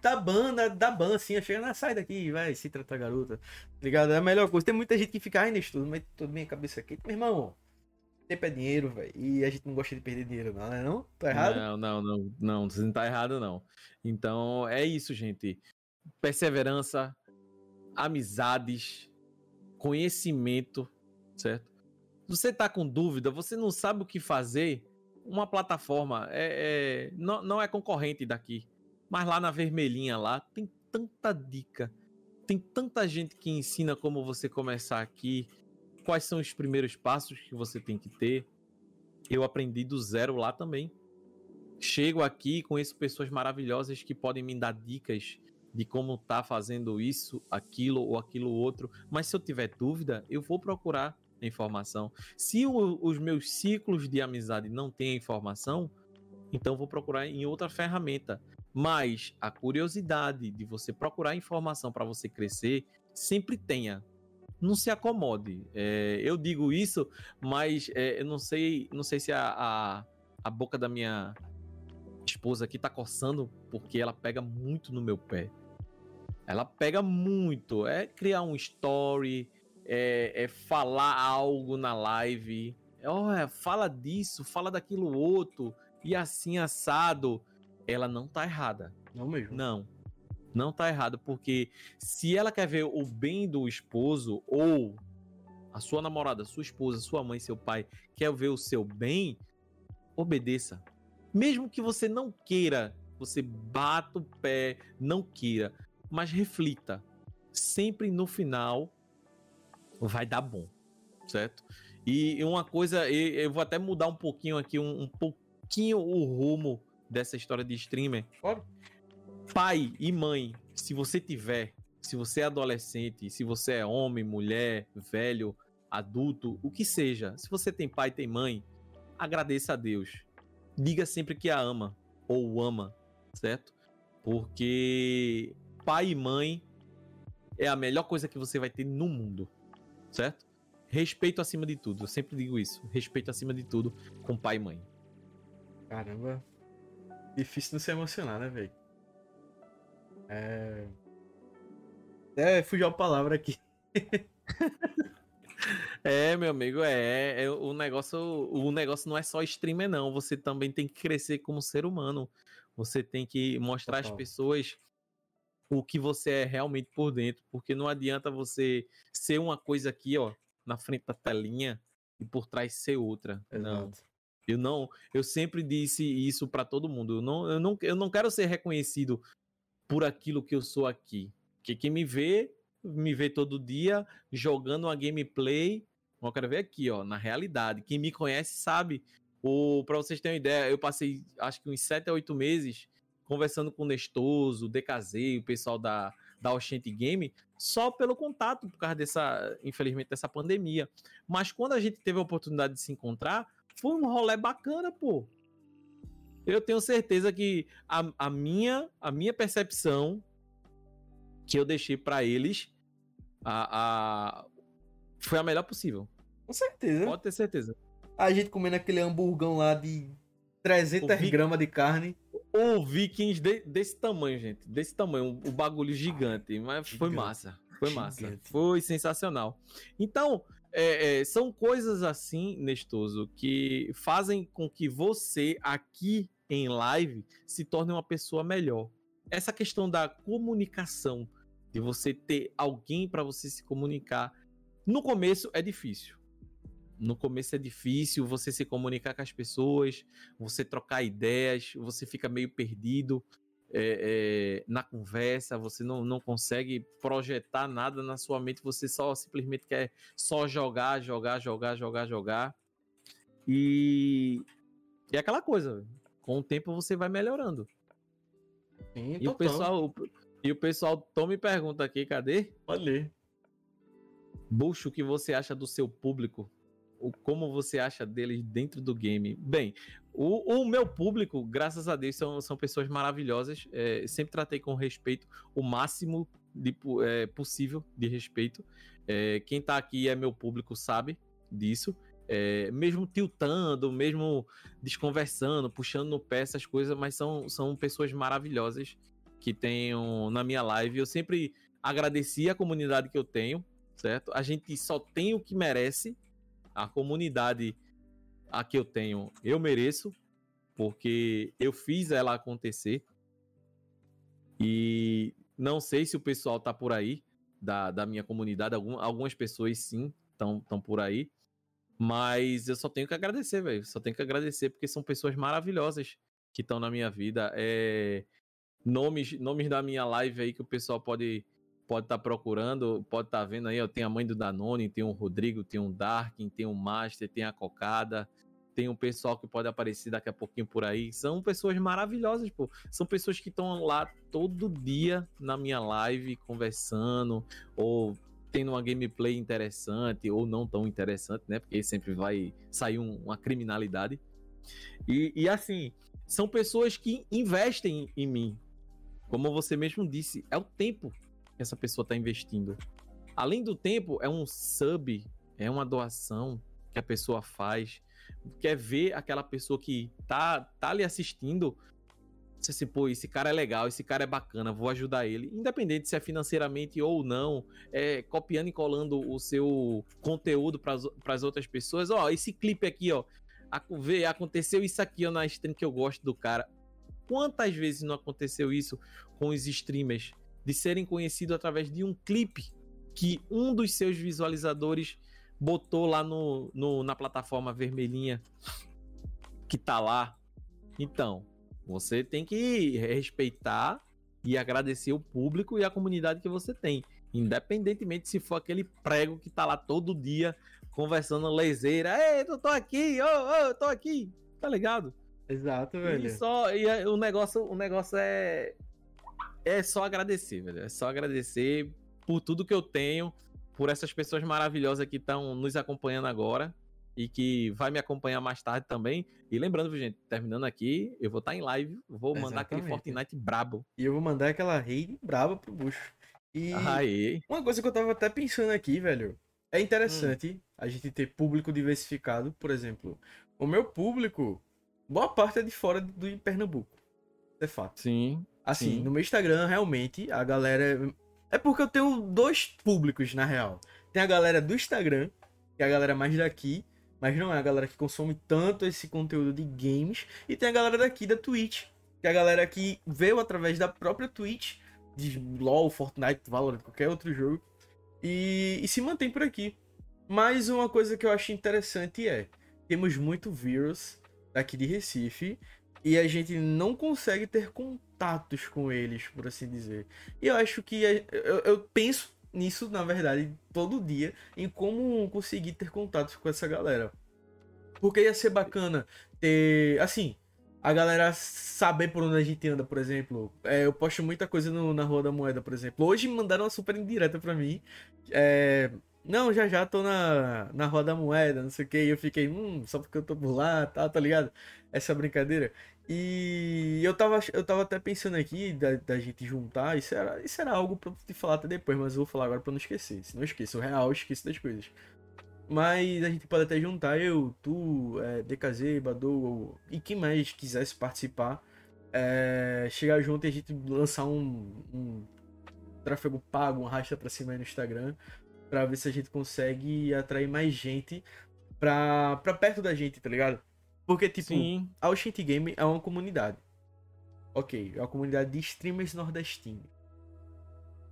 da banda, da banda, assim, chega na sai daqui, vai, se tratar garota. Tá ligado? É a melhor coisa. Tem muita gente que fica, ai, nesse tudo, mas toda minha cabeça aqui. Meu irmão, tempo é dinheiro, velho. E a gente não gosta de perder dinheiro, não, né? Não? Tá errado? Não, não, não, não. Você não tá errado, não. Então, é isso, gente. Perseverança, amizades, conhecimento, certo? Você tá com dúvida, você não sabe o que fazer, uma plataforma é, é, não, não é concorrente daqui. Mas lá na vermelhinha lá tem tanta dica. Tem tanta gente que ensina como você começar aqui, quais são os primeiros passos que você tem que ter. Eu aprendi do zero lá também. Chego aqui, conheço pessoas maravilhosas que podem me dar dicas de como tá fazendo isso, aquilo ou aquilo outro. Mas se eu tiver dúvida, eu vou procurar informação. Se o, os meus ciclos de amizade não têm informação, então vou procurar em outra ferramenta. Mas a curiosidade de você procurar informação para você crescer sempre tenha. Não se acomode. É, eu digo isso, mas é, eu não sei, não sei se a, a, a boca da minha esposa aqui tá coçando porque ela pega muito no meu pé. Ela pega muito. É criar um story, é, é falar algo na live. Olha, fala disso, fala daquilo outro, e assim assado. Ela não tá errada. Não mesmo. Não. Não tá errado, porque se ela quer ver o bem do esposo, ou a sua namorada, sua esposa, sua mãe, seu pai, quer ver o seu bem, obedeça. Mesmo que você não queira, você bata o pé, não queira, mas reflita. Sempre no final vai dar bom, certo? E uma coisa, eu vou até mudar um pouquinho aqui, um, um pouquinho o rumo dessa história de streamer. Claro. Pai e mãe, se você tiver, se você é adolescente, se você é homem, mulher, velho, adulto, o que seja, se você tem pai, tem mãe, agradeça a Deus. Diga sempre que a ama ou o ama, certo? Porque pai e mãe é a melhor coisa que você vai ter no mundo, certo? Respeito acima de tudo, eu sempre digo isso. Respeito acima de tudo com pai e mãe. Caramba. Difícil não se emocionar, né, velho? É. É, fugiu a palavra aqui. É, meu amigo, é, é, o negócio, o negócio não é só streamer não, você também tem que crescer como ser humano. Você tem que mostrar às pessoas o que você é realmente por dentro, porque não adianta você ser uma coisa aqui, ó, na frente da telinha e por trás ser outra. Exato. Não. Eu não, eu sempre disse isso para todo mundo. Eu não, eu não, eu não quero ser reconhecido por aquilo que eu sou aqui. Que quem me vê me vê todo dia jogando uma gameplay. Eu quero ver aqui, ó, na realidade. Quem me conhece sabe. O, pra vocês terem uma ideia, eu passei acho que uns 7 a 8 meses conversando com o Nestoso, o DKZ, o pessoal da, da Oxente Game, só pelo contato, por causa dessa, infelizmente, dessa pandemia. Mas quando a gente teve a oportunidade de se encontrar, foi um rolê bacana, pô. Eu tenho certeza que a, a, minha, a minha percepção que eu deixei para eles a, a, foi a melhor possível. Com certeza. Pode ter certeza. A gente comendo aquele hamburgão lá de 300 Vi... gramas de carne. O Vikings de, desse tamanho, gente. Desse tamanho, o bagulho gigante. Mas gigante. foi massa. Foi massa. Gigante. Foi sensacional. Então, é, é, são coisas assim, Nestoso, que fazem com que você, aqui em live, se torne uma pessoa melhor. Essa questão da comunicação de você ter alguém para você se comunicar. No começo é difícil. No começo é difícil você se comunicar com as pessoas, você trocar ideias, você fica meio perdido é, é, na conversa, você não, não consegue projetar nada na sua mente, você só simplesmente quer só jogar, jogar, jogar, jogar, jogar. E, é aquela coisa, com o tempo você vai melhorando. Sim, e o pessoal, e o pessoal toma e pergunta aqui, cadê? Ler. Bucho, o que você acha do seu público? Como você acha deles dentro do game? Bem, o, o meu público, graças a Deus, são, são pessoas maravilhosas. É, sempre tratei com respeito, o máximo de, é, possível de respeito. É, quem tá aqui é meu público, sabe disso. É, mesmo tiltando, mesmo desconversando, puxando no pé essas coisas, mas são, são pessoas maravilhosas que tenho na minha live. Eu sempre agradeci a comunidade que eu tenho, certo? A gente só tem o que merece. A comunidade a que eu tenho, eu mereço, porque eu fiz ela acontecer. E não sei se o pessoal tá por aí, da, da minha comunidade. Algum, algumas pessoas sim estão por aí. Mas eu só tenho que agradecer, velho. Só tenho que agradecer, porque são pessoas maravilhosas que estão na minha vida. É, nomes, nomes da minha live aí que o pessoal pode pode estar tá procurando, pode estar tá vendo aí, ó, tem a mãe do Danone, tem o Rodrigo, tem o Darkin, tem o Master, tem a Cocada, tem um pessoal que pode aparecer daqui a pouquinho por aí. São pessoas maravilhosas, pô. São pessoas que estão lá todo dia na minha live conversando ou tendo uma gameplay interessante ou não tão interessante, né? Porque sempre vai sair um, uma criminalidade. E, e assim, são pessoas que investem em mim, como você mesmo disse, é o tempo que essa pessoa está investindo. Além do tempo, é um sub, é uma doação que a pessoa faz. Quer ver aquela pessoa que tá, tá lhe assistindo Você assim, pô, esse cara é legal, esse cara é bacana, vou ajudar ele. Independente se é financeiramente ou não, é, copiando e colando o seu conteúdo para as outras pessoas. Ó, esse clipe aqui, ó. Vê, aconteceu isso aqui ó, na stream que eu gosto do cara. Quantas vezes não aconteceu isso com os streamers? De serem conhecidos através de um clipe que um dos seus visualizadores botou lá no, no, na plataforma vermelhinha que tá lá. Então, você tem que respeitar e agradecer o público e a comunidade que você tem. Independentemente se for aquele prego que tá lá todo dia conversando lezeira. Ei, eu tô aqui, ô, oh, oh, eu tô aqui. Tá ligado? Exato, velho. E, só, e o negócio, o negócio é. É só agradecer, velho. É só agradecer por tudo que eu tenho, por essas pessoas maravilhosas que estão nos acompanhando agora e que vai me acompanhar mais tarde também. E lembrando, gente, terminando aqui, eu vou estar tá em live, vou mandar Exatamente. aquele Fortnite brabo. E eu vou mandar aquela raid braba pro bucho. E Aê. uma coisa que eu tava até pensando aqui, velho, é interessante hum. a gente ter público diversificado, por exemplo. O meu público, boa parte é de fora do Pernambuco. É fato. Sim. Assim, sim. no meu Instagram, realmente, a galera. É porque eu tenho dois públicos, na real. Tem a galera do Instagram, que é a galera mais daqui, mas não é a galera que consome tanto esse conteúdo de games. E tem a galera daqui da Twitch, que é a galera que veio através da própria Twitch, de LoL, Fortnite, Valorant, qualquer outro jogo, e, e se mantém por aqui. Mas uma coisa que eu acho interessante é, temos muito vírus daqui de Recife, e a gente não consegue ter contatos com eles, por assim dizer. E eu acho que eu, eu penso nisso, na verdade, todo dia, em como conseguir ter contatos com essa galera. Porque ia ser bacana ter, assim, a galera saber por onde a gente anda, por exemplo. É, eu posto muita coisa no, na Rua da Moeda, por exemplo. Hoje mandaram uma super indireta pra mim. É, não, já já tô na, na Rua da Moeda, não sei o que. E eu fiquei, hum, só porque eu tô por lá, tá, tá ligado? Essa brincadeira. E eu tava, eu tava até pensando aqui da, da gente juntar, isso era, isso era algo pra te falar até depois, mas eu vou falar agora pra não esquecer. Se não esqueço, o real, eu esqueço das coisas. Mas a gente pode até juntar eu, tu, é, DKZ, Badu e quem mais quisesse participar. É, chegar junto e a gente lançar um, um tráfego pago, um rasta pra cima aí no Instagram. Pra ver se a gente consegue atrair mais gente pra, pra perto da gente, tá ligado? Porque, tipo, Sim. a Oshint Game é uma comunidade. Ok, é uma comunidade de streamers nordestinos.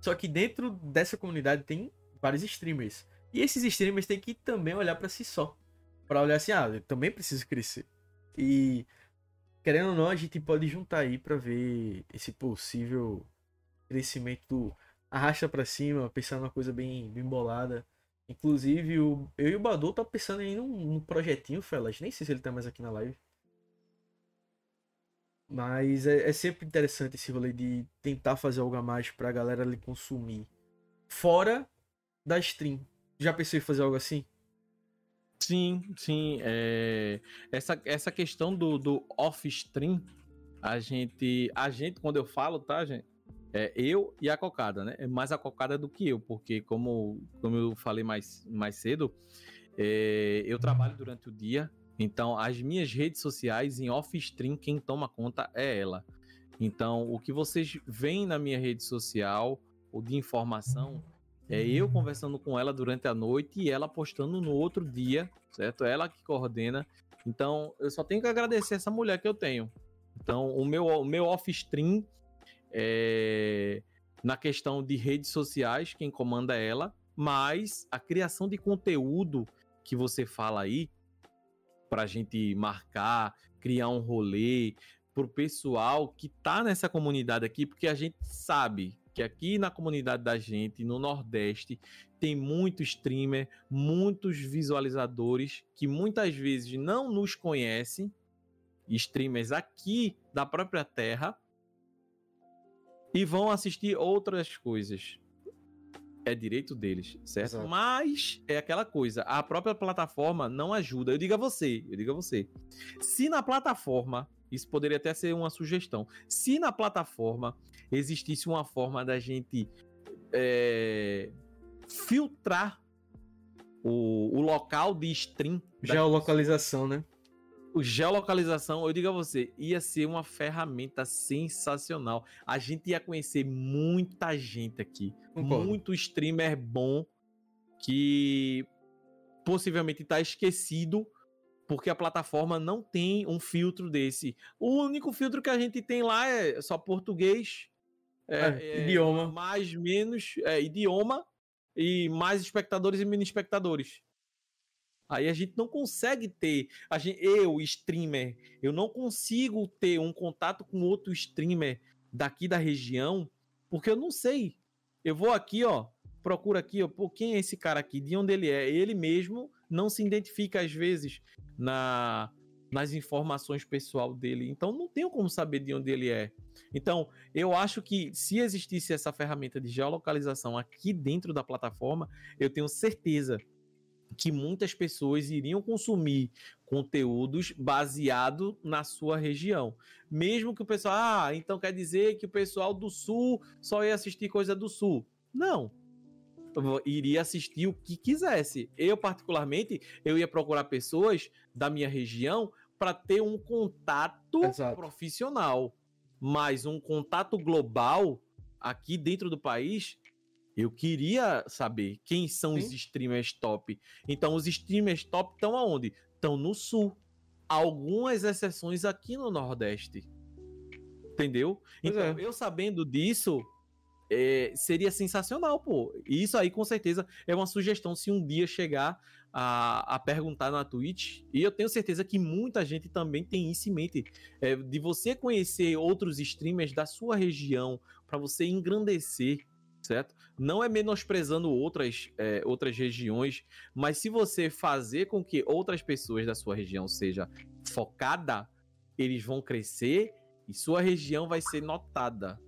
Só que dentro dessa comunidade tem vários streamers. E esses streamers têm que também olhar para si só. para olhar assim, ah, eu também preciso crescer. E, querendo ou não, a gente pode juntar aí para ver esse possível crescimento do arrasta para cima, pensar numa coisa bem, bem bolada. Inclusive, o, eu e o Badu tá pensando em um, um projetinho, Felas. Nem sei se ele tá mais aqui na live. Mas é, é, sempre interessante esse rolê de tentar fazer algo a mais pra galera ali consumir. Fora da stream. Já pensou em fazer algo assim? Sim, sim. É... Essa, essa questão do, do off-stream, a gente. A gente, quando eu falo, tá, gente? É, eu e a cocada, né? É mais a cocada do que eu, porque como, como eu falei mais, mais cedo, é, eu trabalho durante o dia, então as minhas redes sociais em off-stream, quem toma conta é ela. Então, o que vocês veem na minha rede social, ou de informação, é eu conversando com ela durante a noite e ela postando no outro dia, certo? Ela que coordena. Então, eu só tenho que agradecer essa mulher que eu tenho. Então, o meu, o meu off-stream é, na questão de redes sociais, quem comanda é ela, mas a criação de conteúdo que você fala aí, para a gente marcar, criar um rolê, para o pessoal que tá nessa comunidade aqui, porque a gente sabe que aqui na comunidade da gente, no Nordeste, tem muito streamer, muitos visualizadores que muitas vezes não nos conhecem, streamers aqui da própria terra, e vão assistir outras coisas. É direito deles, certo? Exato. Mas é aquela coisa, a própria plataforma não ajuda. Eu digo a você, eu digo a você. Se na plataforma, isso poderia até ser uma sugestão. Se na plataforma existisse uma forma da gente é, filtrar o, o local de stream. Geolocalização, né? O geolocalização, eu digo a você, ia ser uma ferramenta sensacional. A gente ia conhecer muita gente aqui. Concordo. Muito streamer bom que possivelmente está esquecido porque a plataforma não tem um filtro desse. O único filtro que a gente tem lá é só português, é, é, idioma, mais menos é, idioma e mais espectadores e mini espectadores. Aí a gente não consegue ter, gente, eu, streamer, eu não consigo ter um contato com outro streamer daqui da região, porque eu não sei. Eu vou aqui, ó, procura aqui, ó, pô, quem é esse cara aqui? De onde ele é? Ele mesmo não se identifica às vezes na nas informações pessoal dele. Então não tenho como saber de onde ele é. Então, eu acho que se existisse essa ferramenta de geolocalização aqui dentro da plataforma, eu tenho certeza que muitas pessoas iriam consumir conteúdos baseado na sua região. Mesmo que o pessoal, ah, então quer dizer que o pessoal do sul só ia assistir coisa do sul. Não. Eu iria assistir o que quisesse. Eu particularmente, eu ia procurar pessoas da minha região para ter um contato Exato. profissional, mas um contato global aqui dentro do país eu queria saber quem são Sim. os streamers top. Então, os streamers top estão aonde? Estão no sul. Algumas exceções aqui no Nordeste. Entendeu? Pois então, é. eu sabendo disso, é, seria sensacional, pô. E isso aí, com certeza, é uma sugestão se um dia chegar a, a perguntar na Twitch. E eu tenho certeza que muita gente também tem isso em mente. É, de você conhecer outros streamers da sua região, para você engrandecer certo? Não é menosprezando outras, é, outras regiões, mas se você fazer com que outras pessoas da sua região seja focada, eles vão crescer e sua região vai ser notada.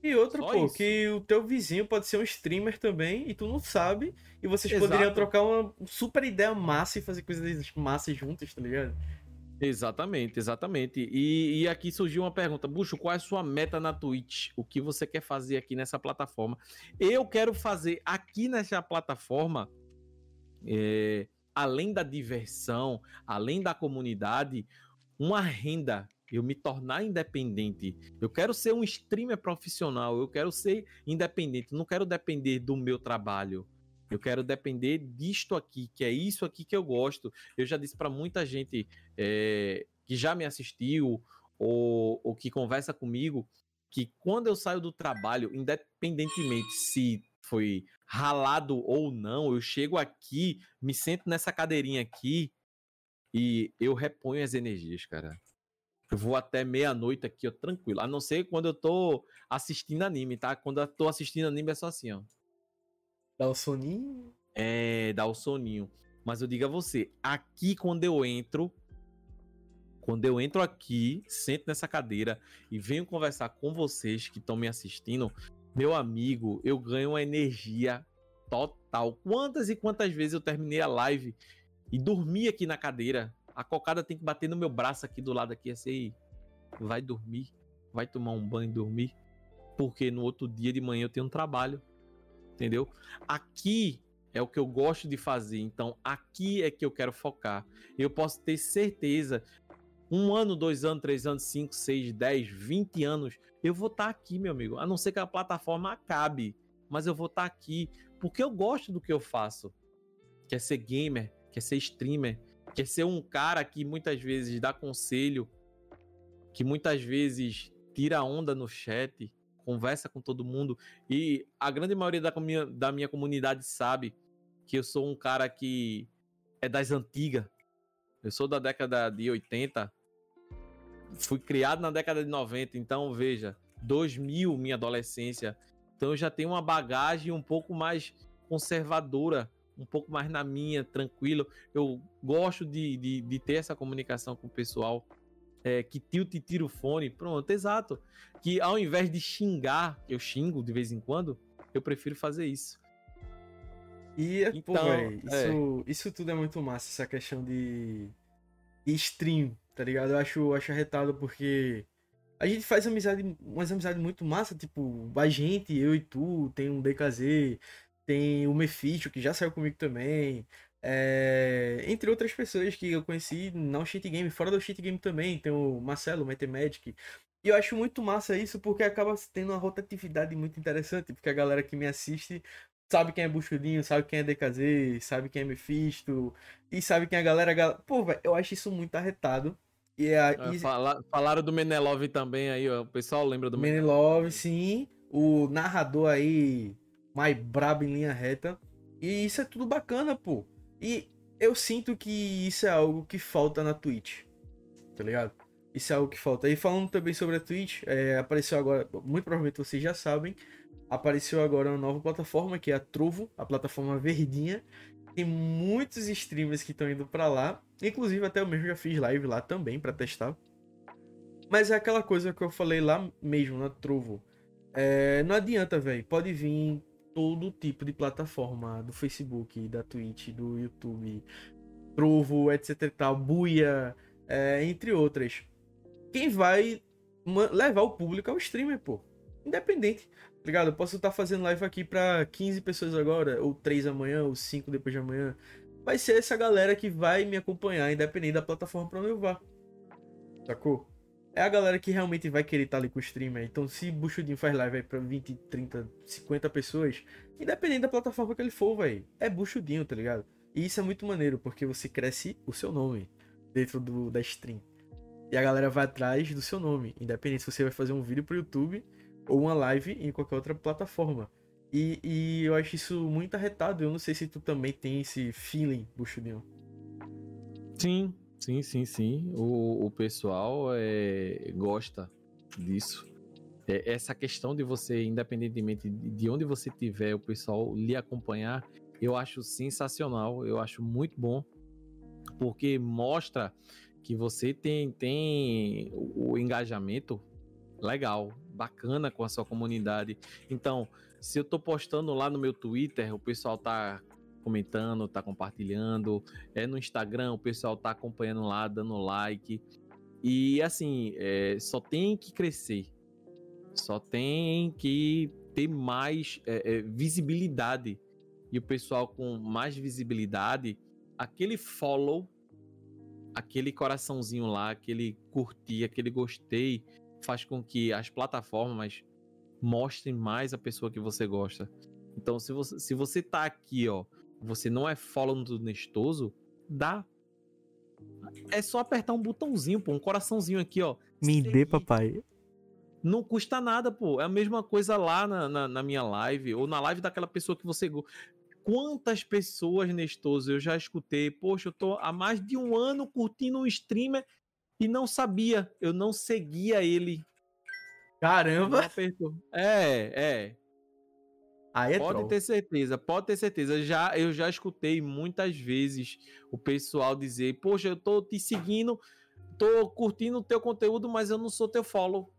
E outra, Só pô, isso. que o teu vizinho pode ser um streamer também e tu não sabe, e vocês Exato. poderiam trocar uma super ideia massa e fazer coisas massas juntas, tá ligado? Exatamente, exatamente. E, e, aqui surgiu uma pergunta: Bucho, qual é a sua meta na Twitch? O que você quer fazer aqui nessa plataforma? Eu quero fazer aqui nessa plataforma, é, além da diversão, além da comunidade, uma renda. Eu me tornar independente. Eu quero ser um streamer profissional. Eu quero ser independente. Não quero depender do meu trabalho. Eu quero depender disto aqui, que é isso aqui que eu gosto. Eu já disse para muita gente é, que já me assistiu ou, ou que conversa comigo que quando eu saio do trabalho, independentemente se foi ralado ou não, eu chego aqui, me sento nessa cadeirinha aqui e eu reponho as energias, cara. Eu vou até meia-noite aqui, ó, tranquilo. A não ser quando eu tô assistindo anime, tá? Quando eu tô assistindo anime é só assim, ó. Dá o soninho? É, dá o soninho. Mas eu digo a você, aqui quando eu entro, quando eu entro aqui, sento nessa cadeira e venho conversar com vocês que estão me assistindo, meu amigo, eu ganho uma energia total. Quantas e quantas vezes eu terminei a live e dormi aqui na cadeira? A cocada tem que bater no meu braço aqui do lado aqui, assim, vai dormir, vai tomar um banho e dormir, porque no outro dia de manhã eu tenho um trabalho entendeu? Aqui é o que eu gosto de fazer, então aqui é que eu quero focar. Eu posso ter certeza, um ano, dois anos, três anos, cinco, seis, dez, vinte anos, eu vou estar tá aqui, meu amigo. A não ser que a plataforma acabe, mas eu vou estar tá aqui porque eu gosto do que eu faço. Quer ser gamer, quer ser streamer, quer ser um cara que muitas vezes dá conselho, que muitas vezes tira onda no chat, conversa com todo mundo. E a grande maioria da minha, da minha comunidade sabe que eu sou um cara que é das antigas. Eu sou da década de 80. Fui criado na década de 90, então veja, 2000 minha adolescência. Então eu já tenho uma bagagem um pouco mais conservadora, um pouco mais na minha, tranquilo. Eu gosto de, de, de ter essa comunicação com o pessoal é, que tilt e tira o fone. Pronto, exato. Que ao invés de xingar, eu xingo de vez em quando, eu prefiro fazer isso. E, então, pô, véio, isso, é. isso tudo é muito massa, essa questão de, stream, tá ligado? Eu acho, acho arretado porque a gente faz amizade, umas amizades muito massa, tipo, a gente, eu e tu, tem um DKZ, tem o Mephisto, que já saiu comigo também, É, entre outras pessoas que eu conheci não cheat game, fora do cheat game também, tem o Marcelo, o Matemagic. E eu acho muito massa isso porque acaba tendo uma rotatividade muito interessante, porque a galera que me assiste sabe quem é Buchudinho, sabe quem é DKZ, sabe quem é Mephisto, e sabe quem é a galera. Pô, velho, eu acho isso muito arretado. E a, é, e... Fala, falaram do Menelov também aí, ó. O pessoal lembra do Menelov, sim. O narrador aí, mais brabo em linha reta. E isso é tudo bacana, pô. E eu sinto que isso é algo que falta na Twitch. Tá ligado? Isso é algo que falta. E falando também sobre a Twitch, é, apareceu agora, muito provavelmente vocês já sabem, apareceu agora uma nova plataforma que é a Trovo, a plataforma verdinha. Tem muitos streamers que estão indo para lá, inclusive até eu mesmo já fiz live lá também para testar. Mas é aquela coisa que eu falei lá mesmo na Trovo. É, não adianta, velho. Pode vir todo tipo de plataforma, do Facebook, da Twitch, do YouTube, Trovo, etc tal, Buia, é, entre outras. Quem vai levar o público é o streamer, pô. Independente ligado? Eu posso estar fazendo live aqui pra 15 pessoas agora, ou 3 amanhã, ou 5 depois de amanhã. Vai ser essa galera que vai me acompanhar, independente da plataforma pra onde eu vá. Sacou? É a galera que realmente vai querer estar ali com o streamer. Então, se Buchudinho faz live aí pra 20, 30, 50 pessoas, independente da plataforma que ele for, velho, é Buchudinho, tá ligado? E isso é muito maneiro, porque você cresce o seu nome dentro do, da stream. E a galera vai atrás do seu nome. Independente se você vai fazer um vídeo pro YouTube ou uma live em qualquer outra plataforma. E, e eu acho isso muito arretado. Eu não sei se tu também tem esse feeling, Buchudinho. Sim, sim, sim, sim. O, o pessoal é, gosta disso. É, essa questão de você, independentemente de onde você estiver, o pessoal lhe acompanhar, eu acho sensacional. Eu acho muito bom. Porque mostra que você tem, tem o engajamento legal bacana com a sua comunidade. Então, se eu tô postando lá no meu Twitter, o pessoal tá comentando, tá compartilhando, é no Instagram, o pessoal tá acompanhando lá, dando like. E assim, é, só tem que crescer. Só tem que ter mais é, é, visibilidade. E o pessoal com mais visibilidade, aquele follow, aquele coraçãozinho lá, aquele curtir, aquele gostei, faz com que as plataformas mostrem mais a pessoa que você gosta. Então, se você, se você tá aqui, ó, você não é follow do Nestoso, dá. É só apertar um botãozinho, pô, um coraçãozinho aqui, ó. Me dê, papai. Não custa nada, pô. É a mesma coisa lá na, na, na minha live, ou na live daquela pessoa que você quantas pessoas, Nestoso, eu já escutei. Poxa, eu tô há mais de um ano curtindo um streamer e não sabia, eu não seguia ele. Caramba! É, é. Aí é pode troll. ter certeza, pode ter certeza. Já, eu já escutei muitas vezes o pessoal dizer: Poxa, eu tô te seguindo, tô curtindo o teu conteúdo, mas eu não sou teu follow.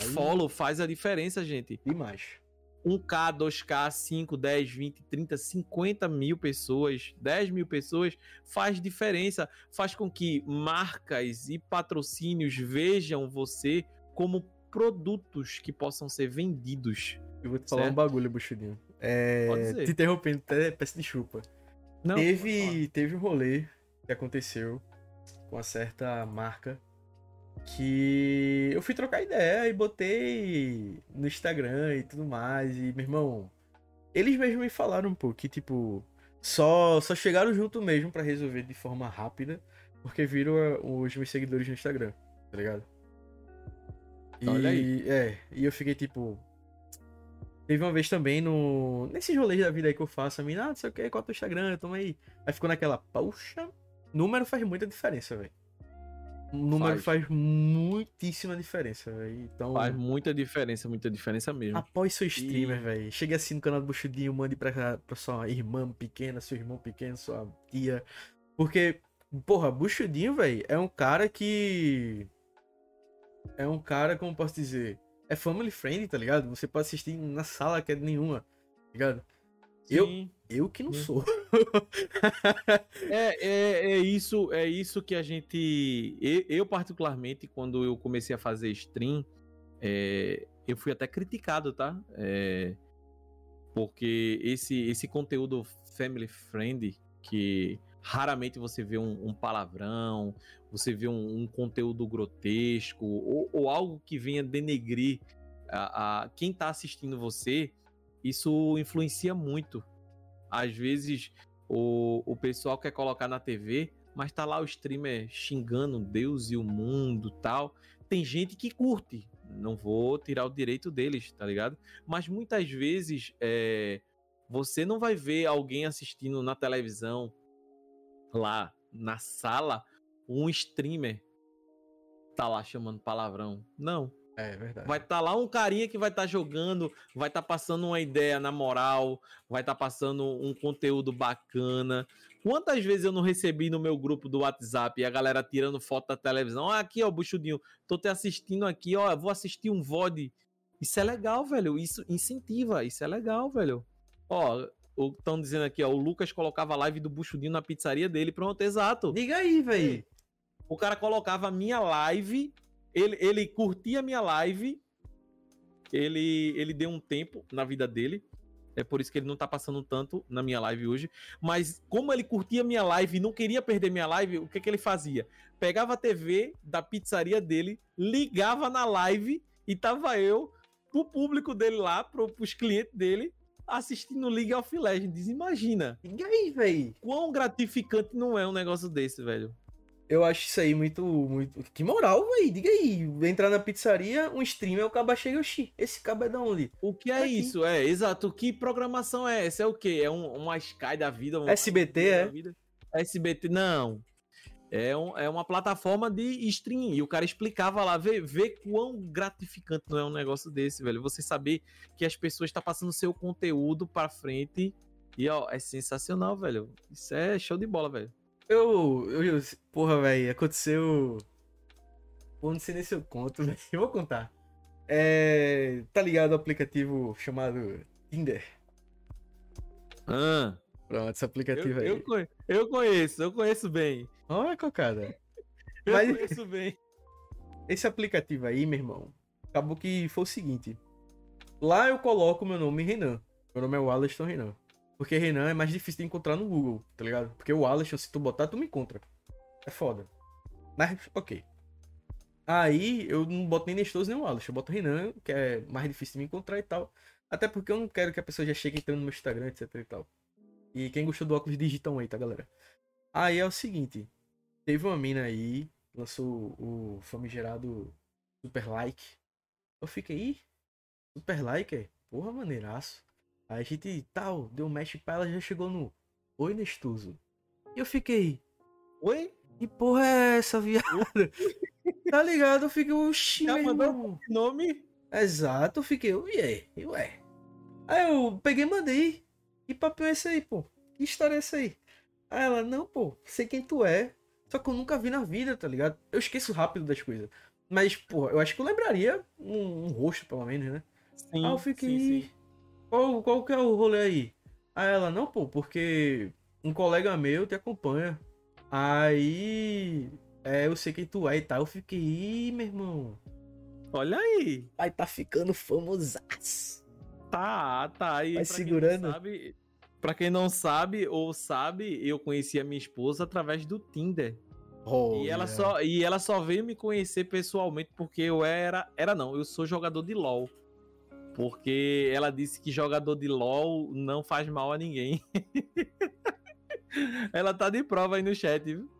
Aí... Follow faz a diferença, gente. Demais. 1K, 2K, 5, 10, 20, 30, 50 mil pessoas, 10 mil pessoas, faz diferença. Faz com que marcas e patrocínios vejam você como produtos que possam ser vendidos. Eu vou te falar certo? um bagulho, Buchudinho. É... Te interrompendo, até peça de chupa. Não, teve, teve um rolê que aconteceu com uma certa marca que eu fui trocar ideia e botei no Instagram e tudo mais. E, meu irmão, eles mesmos me falaram um pouco que, tipo, só, só chegaram junto mesmo para resolver de forma rápida, porque viram eh, os meus seguidores no Instagram, tá ligado? E, Olha aí. É, e eu fiquei tipo. Teve uma vez também no. Nesses rolês da vida aí que eu faço, a mim, ah, não sei o que, qual é o Instagram, toma aí. Aí ficou naquela, poxa, número faz muita diferença, velho. Número faz, faz muitíssima diferença, velho. Então, faz muita diferença, muita diferença mesmo. Após seu streamer, e... velho. Chegue assim no canal do Buchudinho, mande pra, pra sua irmã pequena, seu irmão pequeno, sua tia. Porque, porra, Buchudinho, velho, é um cara que. É um cara, como posso dizer? É family friendly, tá ligado? Você pode assistir na sala que é nenhuma, tá ligado? Eu, eu que não sou. é, é, é, isso, é isso que a gente. Eu, eu, particularmente, quando eu comecei a fazer stream, é, eu fui até criticado, tá? É, porque esse, esse conteúdo family friendly, que raramente você vê um, um palavrão, você vê um, um conteúdo grotesco ou, ou, algo que venha denegrir a, a quem está assistindo você, isso influencia muito. Às vezes o, o pessoal quer colocar na TV, mas tá lá o streamer xingando Deus e o mundo tal. Tem gente que curte, não vou tirar o direito deles, tá ligado? Mas muitas vezes é, você não vai ver alguém assistindo na televisão lá na sala um streamer tá lá chamando palavrão. Não. É verdade. Vai estar tá lá um carinha que vai estar tá jogando, vai estar tá passando uma ideia na moral, vai estar tá passando um conteúdo bacana. Quantas vezes eu não recebi no meu grupo do WhatsApp e a galera tirando foto da televisão? Ó, aqui, ó, buchudinho, tô te assistindo aqui, ó, vou assistir um VOD. Isso é legal, velho. Isso incentiva, isso é legal, velho. Ó, estão dizendo aqui, ó, o Lucas colocava a live do Buchudinho na pizzaria dele. Pronto, exato. Diga aí, velho. O cara colocava a minha live, ele, ele curtia a minha live, ele, ele deu um tempo na vida dele. É por isso que ele não tá passando tanto na minha live hoje. Mas como ele curtia minha live e não queria perder minha live, o que, que ele fazia? Pegava a TV da pizzaria dele, ligava na live e tava eu, pro público dele lá, pro, pros clientes dele, assistindo League of Legends. Imagina. E aí, velho? Quão gratificante não é um negócio desse, velho? Eu acho isso aí muito, muito. Que moral, velho. Diga aí. Entrar na pizzaria, um streamer, o cabo chega Oxi, Esse cabo é da onde? O que é tá isso? É, exato. Que programação é essa? É o quê? É um, uma Sky da vida? SBT, é? Vida? SBT, não. É, um, é uma plataforma de stream. E o cara explicava lá, vê, vê quão gratificante não é um negócio desse, velho. Você saber que as pessoas estão tá passando seu conteúdo pra frente. E, ó, é sensacional, velho. Isso é show de bola, velho. Eu, eu, porra, velho, aconteceu. Pô, não sei nem se eu conto, velho. Eu vou contar. É, tá ligado o aplicativo chamado Tinder? Ah. Pronto, esse aplicativo eu, aí. Eu, eu conheço, eu conheço bem. Olha, cocada. Eu Mas... conheço bem. Esse aplicativo aí, meu irmão, acabou que foi o seguinte. Lá eu coloco meu nome Renan. Meu nome é Wallaston Renan. Porque Renan é mais difícil de encontrar no Google, tá ligado? Porque o Wallaston, se tu botar, tu me encontra. É foda. Mas, ok. Aí eu não boto nem Nestoso nem Wallace. Eu boto Renan, que é mais difícil de me encontrar e tal. Até porque eu não quero que a pessoa já chegue entrando no meu Instagram, etc e tal. E quem gostou do óculos digitam aí, tá, galera? Aí é o seguinte. Teve uma mina aí, lançou o famigerado Super Like. Eu fiquei, Super Like, é? Porra, maneiraço. Aí a gente, tal, deu um match pra ela, já chegou no Oi, Nestuso. E eu fiquei, Oi? Que porra é essa, viado? tá ligado? Eu fiquei, oxi, Já mandou nome? Exato, eu fiquei, ué, ué. Aí eu peguei e mandei. Que papel é esse aí, pô? Que história é essa aí? Aí ela, não, pô, sei quem tu é. Só que eu nunca vi na vida, tá ligado? Eu esqueço rápido das coisas. Mas, pô, eu acho que eu lembraria um, um rosto, pelo menos, né? Sim, eu fiquei. Sim, sim. Qual, qual que é o rolê aí? Aí ela, não, pô, porque um colega meu te acompanha. Aí. É, eu sei quem tu é e tal. Eu fiquei, Ih, meu irmão. Olha aí. Aí tá ficando famosaço. Tá, tá. aí. Vai segurando. Sabe, pra quem não sabe ou sabe, eu conheci a minha esposa através do Tinder. Oh, e, ela só, e ela só veio me conhecer pessoalmente porque eu era. Era não, eu sou jogador de LOL. Porque ela disse que jogador de LOL não faz mal a ninguém. ela tá de prova aí no chat, viu?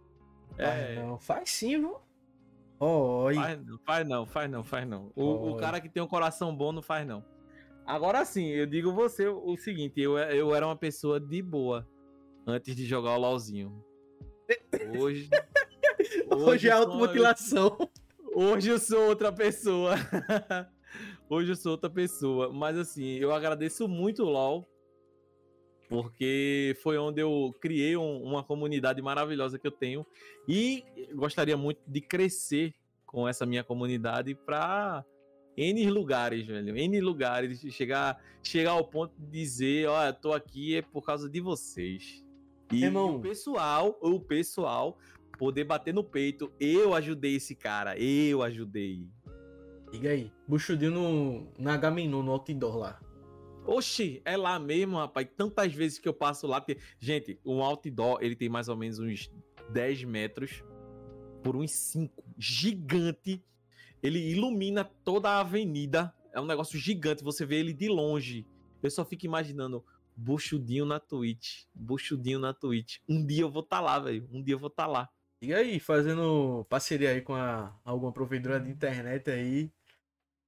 É... não, faz sim, viu? Oi. Faz, faz não, faz não, faz não. O, o, cara que tem um coração bom não faz não. Agora sim, eu digo você o seguinte, eu, eu era uma pessoa de boa antes de jogar o LOLzinho. Hoje. hoje, hoje é automutilação. Hoje eu sou outra pessoa. Hoje eu sou outra pessoa. Mas assim, eu agradeço muito o LOL. Porque foi onde eu criei um, uma comunidade maravilhosa que eu tenho. E gostaria muito de crescer com essa minha comunidade para N lugares, velho. N lugares. Chegar, chegar ao ponto de dizer, ó, eu tô aqui é por causa de vocês. E Irmão. o pessoal, o pessoal poder bater no peito. Eu ajudei esse cara, eu ajudei. Diga aí. Buchudinho no, na Gaminon, no outdoor lá. Oxi, é lá mesmo, rapaz. Tantas vezes que eu passo lá. Porque... Gente, um outdoor, ele tem mais ou menos uns 10 metros por uns 5. Gigante. Ele ilumina toda a avenida. É um negócio gigante. Você vê ele de longe. Eu só fico imaginando buchudinho na Twitch. Buchudinho na Twitch. Um dia eu vou estar tá lá, velho. Um dia eu vou estar tá lá. E aí, fazendo parceria aí com a, alguma provedora de internet aí.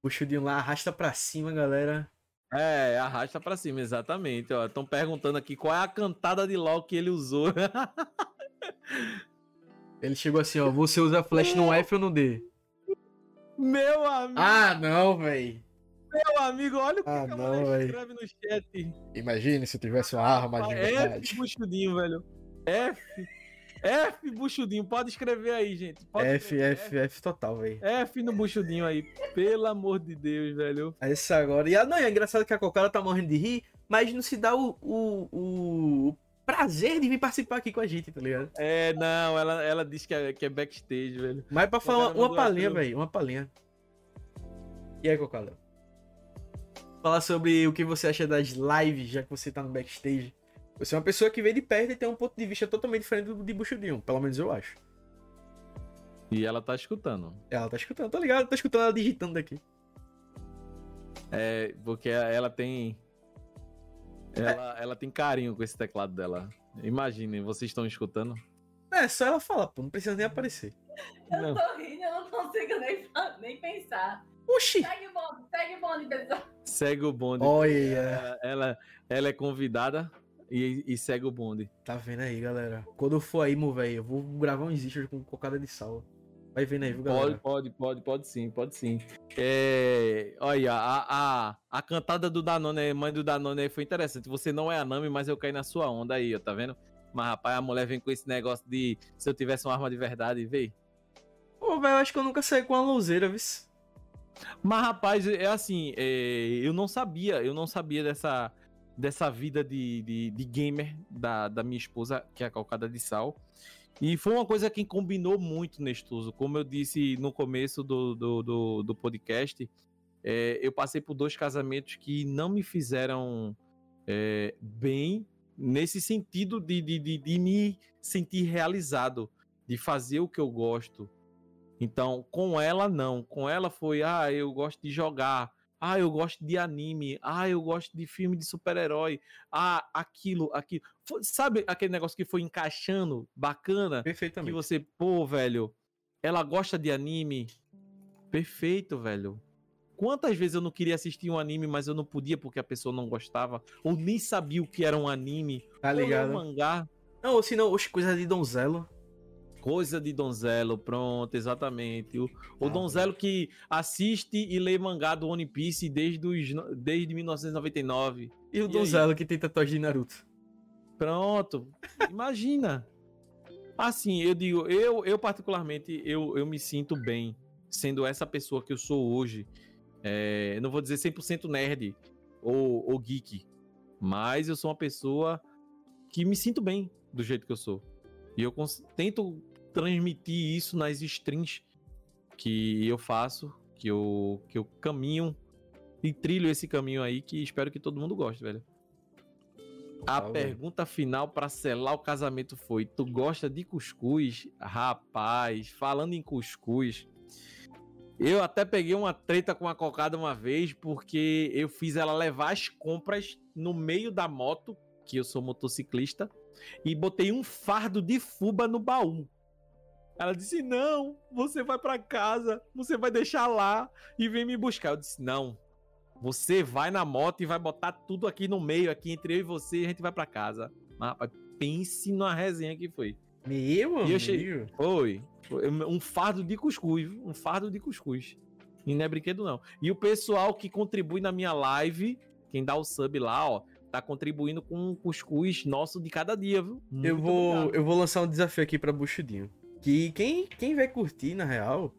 Buchudinho lá, arrasta pra cima, galera. É, arrasta pra cima, exatamente. Estão perguntando aqui qual é a cantada de LOL que ele usou. ele chegou assim, ó. Você usa flash no F ou no D? Meu amigo. Ah, não, velho. Meu amigo, olha o que, ah, que não, escreve no chat. Imagine se tivesse uma arma de verdade. F, buchudinho, velho. F. F, buchudinho. Pode escrever aí, gente. Pode F, escrever. F, F, total, velho. F no buchudinho aí. Pelo amor de Deus, velho. Essa agora. E a, não, é engraçado que a Cocada tá morrendo de rir, mas não se dá o, o, o, prazer de vir participar aqui com a gente, tá ligado? É, não, ela, ela disse que é, que é backstage, velho. Mas pra falar uma, palhinha, velho, uma palhinha. E aí, Cocada? Falar sobre o que você acha das lives, já que você tá no backstage. Você é uma pessoa que vê de perto e tem um ponto de vista totalmente diferente do de Buchudinho, pelo menos eu acho. E ela tá escutando. Ela tá escutando, tá ligado? Tá escutando ela digitando daqui. É, porque ela tem ela, ela tem carinho com esse teclado dela. Imaginem, vocês estão escutando? É, só ela fala, pô, não precisa nem aparecer. Eu não. tô rindo, eu não consigo nem, nem pensar. Oxi! Segue o bonde, segue o bonde, pessoal. Segue o bonde. Olha. Ela, ela, ela é convidada e, e, segue o bonde. Tá vendo aí, galera? Quando eu for aí, meu velho, eu vou gravar uns issues com cocada de sal. Vai vendo aí, viu, galera? Pode, pode, pode, pode sim, pode sim. É, olha, a, a, a cantada do Danone, mãe do Danone foi interessante. Você não é a Nami, mas eu caí na sua onda aí, ó, tá vendo? Mas, rapaz, a mulher vem com esse negócio de se eu tivesse uma arma de verdade, vê. Pô, velho, eu acho que eu nunca saí com uma luzeira, viu? Mas, rapaz, é assim, é, eu não sabia, eu não sabia dessa, dessa vida de, de, de gamer da, da minha esposa, que é a Calcada de Sal. E foi uma coisa que combinou muito, Nestuso. Como eu disse no começo do, do, do, do podcast, é, eu passei por dois casamentos que não me fizeram é, bem nesse sentido de, de, de, de, me sentir realizado, de fazer o que eu gosto. Então, com ela, não. Com ela foi, ah, eu gosto de jogar, ah, eu gosto de anime. Ah, eu gosto de filme de super-herói. Ah, aquilo, aquilo. Sabe aquele negócio que foi encaixando bacana? Perfeitamente. Que você, pô, velho, ela gosta de anime. Perfeito, velho. Quantas vezes eu não queria assistir um anime, mas eu não podia porque a pessoa não gostava, ou nem sabia o que era um anime, tá ligado? ou um mangá. Não, ou se não, coisa de donzelo. Coisa de donzelo, pronto, exatamente. O, o ah, donzelo que assiste e lê mangá do One Piece desde, os, desde 1999. E o e donzelo aí? que tem tatuagem de Naruto. Pronto, imagina. Assim, eu digo, eu, eu particularmente, eu, eu me sinto bem sendo essa pessoa que eu sou hoje. É, não vou dizer 100% nerd ou, ou geek, mas eu sou uma pessoa que me sinto bem do jeito que eu sou. E eu tento transmitir isso nas streams que eu faço, que eu, que eu caminho e trilho esse caminho aí que espero que todo mundo goste, velho. A tá pergunta final para selar o casamento foi: Tu gosta de cuscuz? Rapaz, falando em cuscuz, eu até peguei uma treta com a cocada uma vez porque eu fiz ela levar as compras no meio da moto, que eu sou motociclista, e botei um fardo de fuba no baú. Ela disse: Não, você vai para casa, você vai deixar lá e vem me buscar. Eu disse: Não, você vai na moto e vai botar tudo aqui no meio, aqui entre eu e você, e a gente vai para casa. Mas, rapaz, pense na resenha que foi. Meu amigo. Cheguei... Foi, foi. Um fardo de cuscuz, um fardo de cuscuz. E não é brinquedo, não. E o pessoal que contribui na minha live, quem dá o sub lá, ó, tá contribuindo com um cuscuz nosso de cada dia, viu? Muito eu vou, eu vou lançar um desafio aqui para Buchudinho. Que quem, quem vai curtir, na real,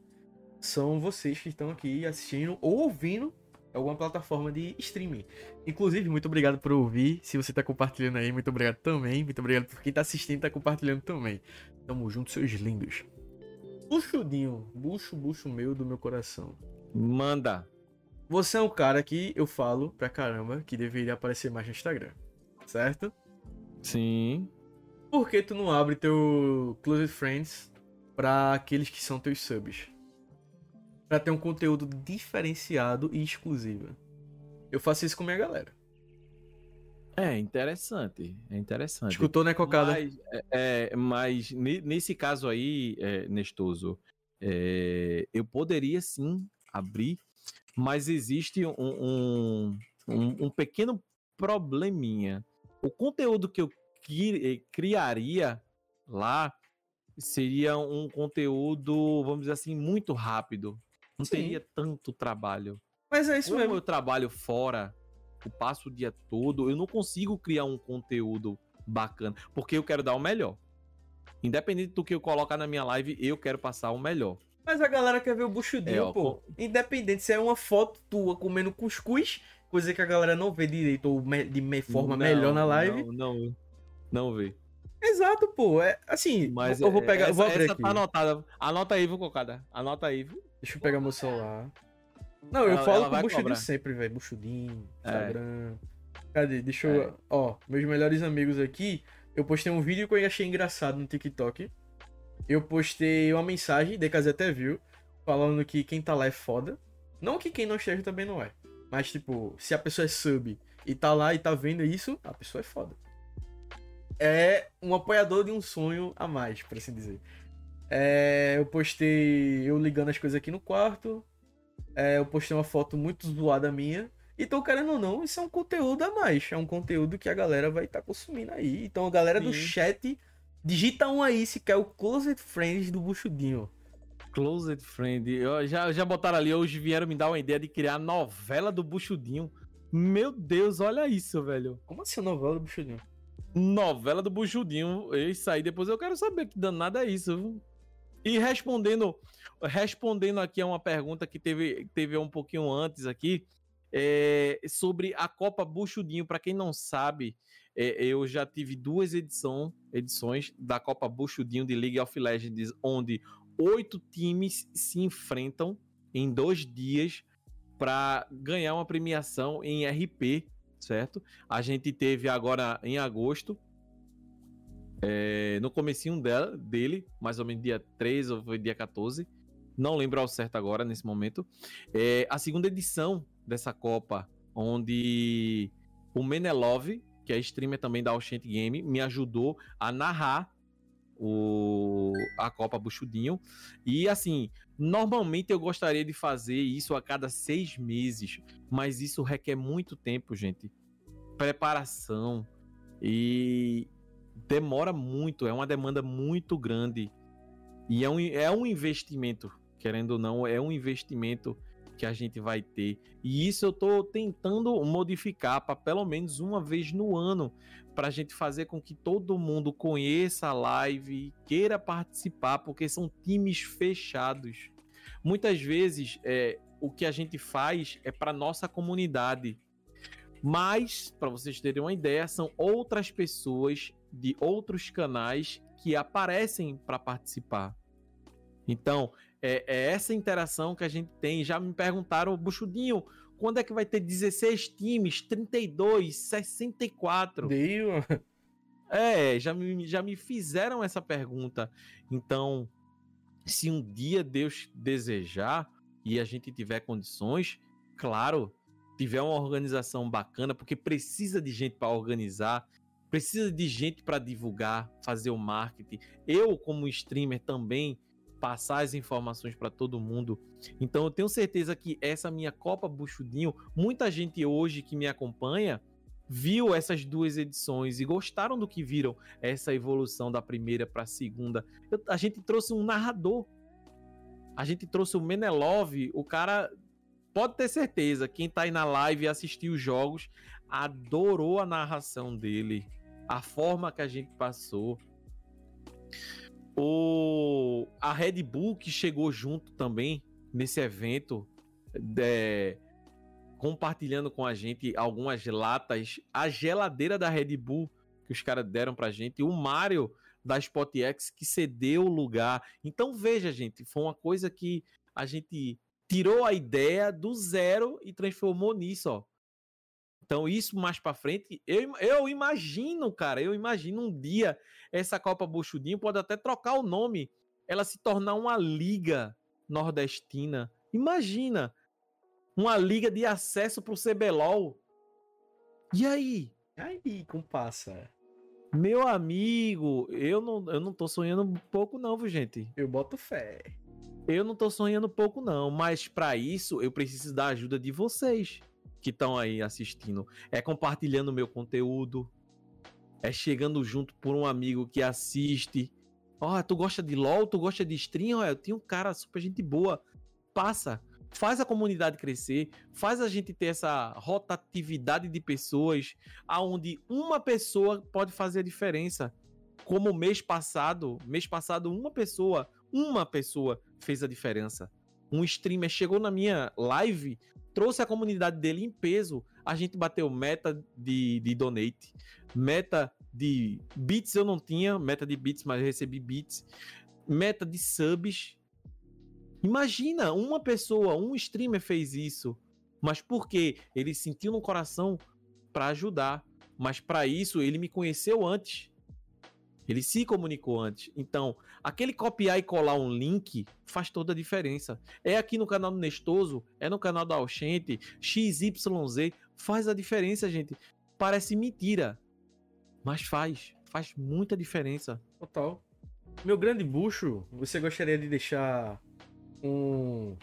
são vocês que estão aqui assistindo ou ouvindo alguma plataforma de streaming. Inclusive, muito obrigado por ouvir. Se você tá compartilhando aí, muito obrigado também. Muito obrigado por quem tá assistindo e tá compartilhando também. Tamo junto, seus lindos. Buchudinho, bucho, bucho meu do meu coração. Manda. Você é um cara que eu falo pra caramba que deveria aparecer mais no Instagram. Certo? Sim. Por que tu não abre teu Closed Friends pra aqueles que são teus subs? Pra ter um conteúdo diferenciado e exclusivo. Eu faço isso com minha galera. É interessante. É interessante. Escutou, né, Cocada? Mas, é, é, mas ne- nesse caso aí, é, Nestoso, é, eu poderia sim abrir, mas existe um, um, um- um pequeno probleminha. O conteúdo que eu eh, criaria lá seria um conteúdo, vamos dizer assim, muito rápido. Não Sim. teria tanto trabalho. Mas é isso Como mesmo. eu trabalho fora, eu passo o dia todo, eu não consigo criar um conteúdo bacana, porque eu quero dar o melhor. Independente do que eu colocar na minha live, eu quero passar o melhor. Mas a galera quer ver o buchudinho, É, ó, pô. Independente se é uma foto tua comendo cuscuz, coisa que a galera não vê direito ou de me- forma Não, melhor na live. Não, não, não vê. Exato, pô. É assim, Mas eu vou é- pegar, eu vou essa, abrir essa aqui. tá anotada. Anota aí, viu, Cocada? Anota aí, viu? Deixa eu pegar meu celular. Não, eu Ela- falo ela com vai buchudinho cobrar. sempre, velho. Buchudinho, É. Instagram. Cadê? Deixa eu. É. Ó, meus melhores amigos aqui. Eu postei um vídeo que eu achei engraçado no TikTok. Eu postei uma mensagem, DKZ até viu, falando que quem tá lá é foda. Não que quem não esteja também não é. Mas, tipo, se a pessoa é sub e tá lá e tá vendo isso, a pessoa é foda. É um apoiador de um sonho a mais, por assim dizer. É, eu postei eu ligando as coisas aqui no quarto. É, eu postei uma foto muito zoada minha. Então, querendo ou não, isso é um conteúdo a mais. É um conteúdo que a galera vai estar consumindo aí. Então, a galera do Sim. chat, digita um aí se quer o Closet Friends do Buchudinho. Closed Friend. Eu, já, já botaram ali, hoje vieram me dar uma ideia de criar a novela do Buchudinho. Meu Deus, olha isso, velho. Como assim a novela do Buchudinho? Novela do Buchudinho. Isso aí, depois eu quero saber que danada é isso. viu? E respondendo, respondendo aqui a uma pergunta que teve, teve um pouquinho antes aqui, é, sobre a Copa Buchudinho. Para quem não sabe, é, eu já tive duas edição, edições da Copa Buchudinho de League of Legends, onde oito times se enfrentam em dois dias para ganhar uma premiação em RP, certo? A gente teve agora em agosto, é, no comecinho dela, dele, mais ou menos dia 13 ou foi dia 14, não lembro ao certo agora, nesse momento, é, a segunda edição dessa Copa, onde o Menelov, que é streamer também da Oshent Game, me ajudou a narrar o, a Copa Buchudinho. E assim, normalmente eu gostaria de fazer isso a cada seis meses, mas isso requer muito tempo, gente. Preparação e demora muito, é uma demanda muito grande. E é um, é um investimento, querendo ou não, é um investimento que a gente vai ter. E isso eu tô tentando modificar para pelo menos uma vez no ano, para a gente fazer com que todo mundo conheça a live, queira participar, porque são times fechados. Muitas vezes é, o que a gente faz é para nossa comunidade. Mas, para vocês terem uma ideia, são outras pessoas de outros canais que aparecem para participar. Então, é, é, essa interação que a gente tem. Já me perguntaram, Buchudinho, quando é que vai ter 16 times, 32, 64? Deu. É, já me, já me fizeram essa pergunta. Então, se um dia Deus desejar e a gente tiver condições, claro, tiver uma organização bacana, porque precisa de gente para organizar, precisa de gente para divulgar, fazer o marketing. Eu, como streamer, também passar as informações para todo mundo. Então, eu tenho certeza que essa minha Copa Buchudinho, muita gente hoje que me acompanha viu essas duas edições e gostaram do que viram essa evolução da primeira para a segunda. Eu- a gente trouxe um narrador. A gente trouxe o Menelov, o cara pode ter certeza, quem tá aí na live e assistiu os jogos adorou a narração dele, a forma que a gente passou. O a Red Bull que chegou junto também nesse evento, é, compartilhando com a gente algumas latas, a geladeira da Red Bull que os caras deram pra gente, o Mario da SpotX que cedeu o lugar. Então veja, gente, foi uma coisa que a gente tirou a ideia do zero e transformou nisso, ó. Então, isso mais para frente, eu, eu imagino, cara, eu imagino um dia essa Copa Buchudinho pode até trocar o nome, ela se tornar uma liga nordestina. Imagina, uma liga de acesso pro CBLOL. E aí? E aí, compassa? Meu amigo, eu não, eu não tô sonhando pouco não, viu, gente? Eu boto fé. Eu não tô sonhando pouco não, mas para isso eu preciso da ajuda de vocês que estão aí assistindo. É compartilhando meu conteúdo, é chegando junto por um amigo que assiste. Ó, oh, tu gosta de LoL, tu gosta de stream, ó, eu tenho um cara super gente boa. Passa, faz a comunidade crescer, faz a gente ter essa rotatividade de pessoas, aonde uma pessoa pode fazer a diferença. Como mês passado, mês passado uma pessoa, uma pessoa fez a diferença. Um streamer chegou na minha live, trouxe a comunidade dele em peso. A gente bateu meta de, de donate, meta de bits eu não tinha, meta de bits, mas recebi bits, meta de subs. Imagina, uma pessoa, um streamer fez isso, mas por quê? Ele sentiu no coração para ajudar, mas para isso ele me conheceu antes. Ele se comunicou antes. Então, aquele copiar e colar um link faz toda a diferença. É aqui no canal do Nestoso, é no canal da Alchente, XYZ, faz a diferença, gente. Parece mentira, mas faz. Faz muita diferença. Total. Meu grande bucho, você gostaria de deixar um.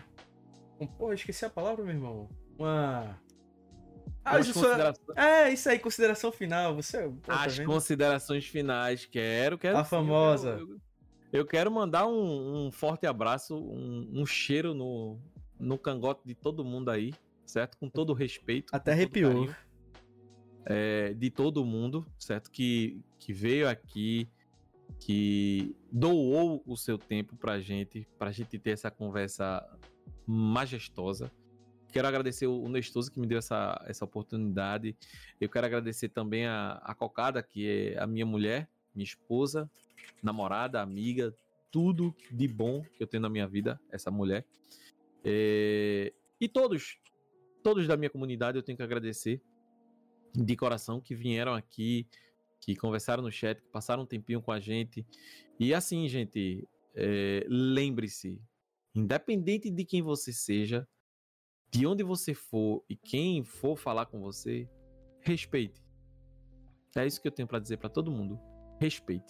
um pô, esqueci a palavra, meu irmão. Uma ah, isso considerações... É, isso aí, consideração final. Você, pô, tá As considerações finais, quero, quero. A sim, famosa. Eu, eu, eu, quero mandar um, um forte abraço, um, um, cheiro no, no cangote de todo mundo aí, certo? Com todo respeito. Até arrepiou. É, de todo mundo, certo? Que, que veio aqui, que doou o seu tempo pra gente, pra gente ter essa conversa majestosa Quero agradecer o Nestoso que me deu essa, essa oportunidade. Eu quero agradecer também a, a Cocada, que é a minha mulher, minha esposa, namorada, amiga, tudo de bom que eu tenho na minha vida, essa mulher. É, e todos, todos da minha comunidade eu tenho que agradecer de coração que vieram aqui, que conversaram no chat, que passaram um tempinho com a gente. E assim, gente, é, lembre-se, independente de quem você seja, de onde você for e quem for falar com você, respeite. É isso que eu tenho para dizer para todo mundo. Respeite.